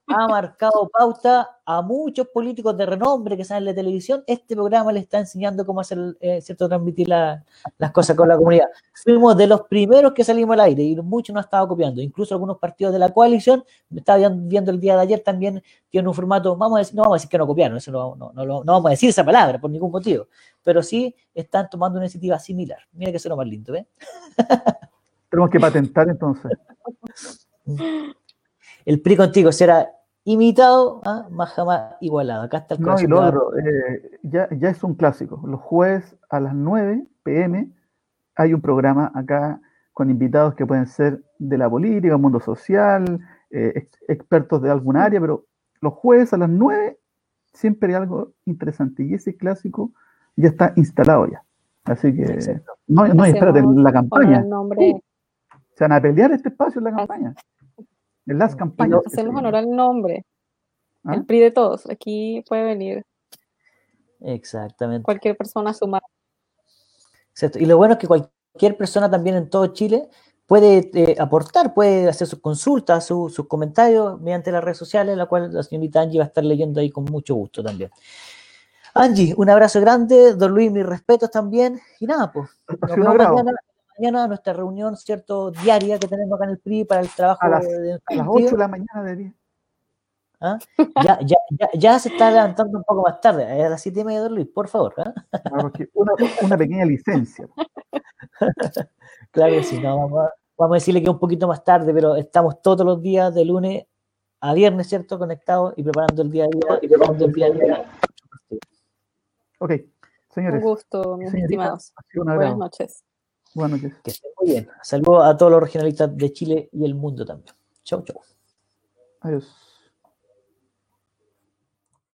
*laughs* ha marcado pauta a muchos políticos de renombre que salen de televisión. Este programa le está enseñando cómo hacer, eh, cierto, transmitir la- las cosas con la comunidad. Fuimos de los primeros que salimos al aire y muchos nos estaban copiando. Incluso algunos partidos de la coalición, me estaba viendo- el día de ayer también, tienen un formato, vamos a decir, no vamos a decir que no copiaron, eso no, no, no, vamos a decir esa palabra por ningún motivo, pero sí están tomando una iniciativa similar. Mira que es lo más lindo, ¿ves? Tenemos que patentar entonces. *laughs* El PRI contigo será imitado, ¿ah? más jamás igualado. Acá está el No, y lo de otro, eh, ya, ya es un clásico. Los jueves a las 9 pm hay un programa acá con invitados que pueden ser de la política, mundo social, eh, ex- expertos de alguna área, pero los jueves a las 9 siempre hay algo interesante y ese clásico ya está instalado ya. Así que Exacto. no, no espérate, la campaña. Se van a pelear este espacio en la campaña. En las campañas. se hacemos honor al nombre, ¿Ah? el PRI de todos. Aquí puede venir Exactamente. cualquier persona a sumar. Exacto. Y lo bueno es que cualquier persona también en todo Chile puede eh, aportar, puede hacer sus consultas, su- sus comentarios mediante las redes sociales, la cual la señorita Angie va a estar leyendo ahí con mucho gusto también. Angie, un abrazo grande, don Luis, mis respetos también. Y nada, pues, nos vemos mañana, mañana nuestra reunión, ¿cierto? Diaria que tenemos acá en el PRI para el trabajo A las- de- A las 8 de la mañana de día. ¿ah? ya, ya, ya, ya se está levantando un poco más tarde, a las siete y media, don Luis, por favor. ¿ah? Una, una pequeña licencia. *laughs* Claro que sí, no, vamos, a, vamos a decirle que un poquito más tarde, pero estamos todos los días de lunes a viernes, ¿cierto? Conectados y preparando el día a día. Y preparando el día a día. Ok, Un señores, gusto, mis señorita, estimados. ha sido un Buenas noches. Buenas noches. Que estén muy bien. Saludos a todos los regionalistas de Chile y el mundo también. Chau, chau. Adiós.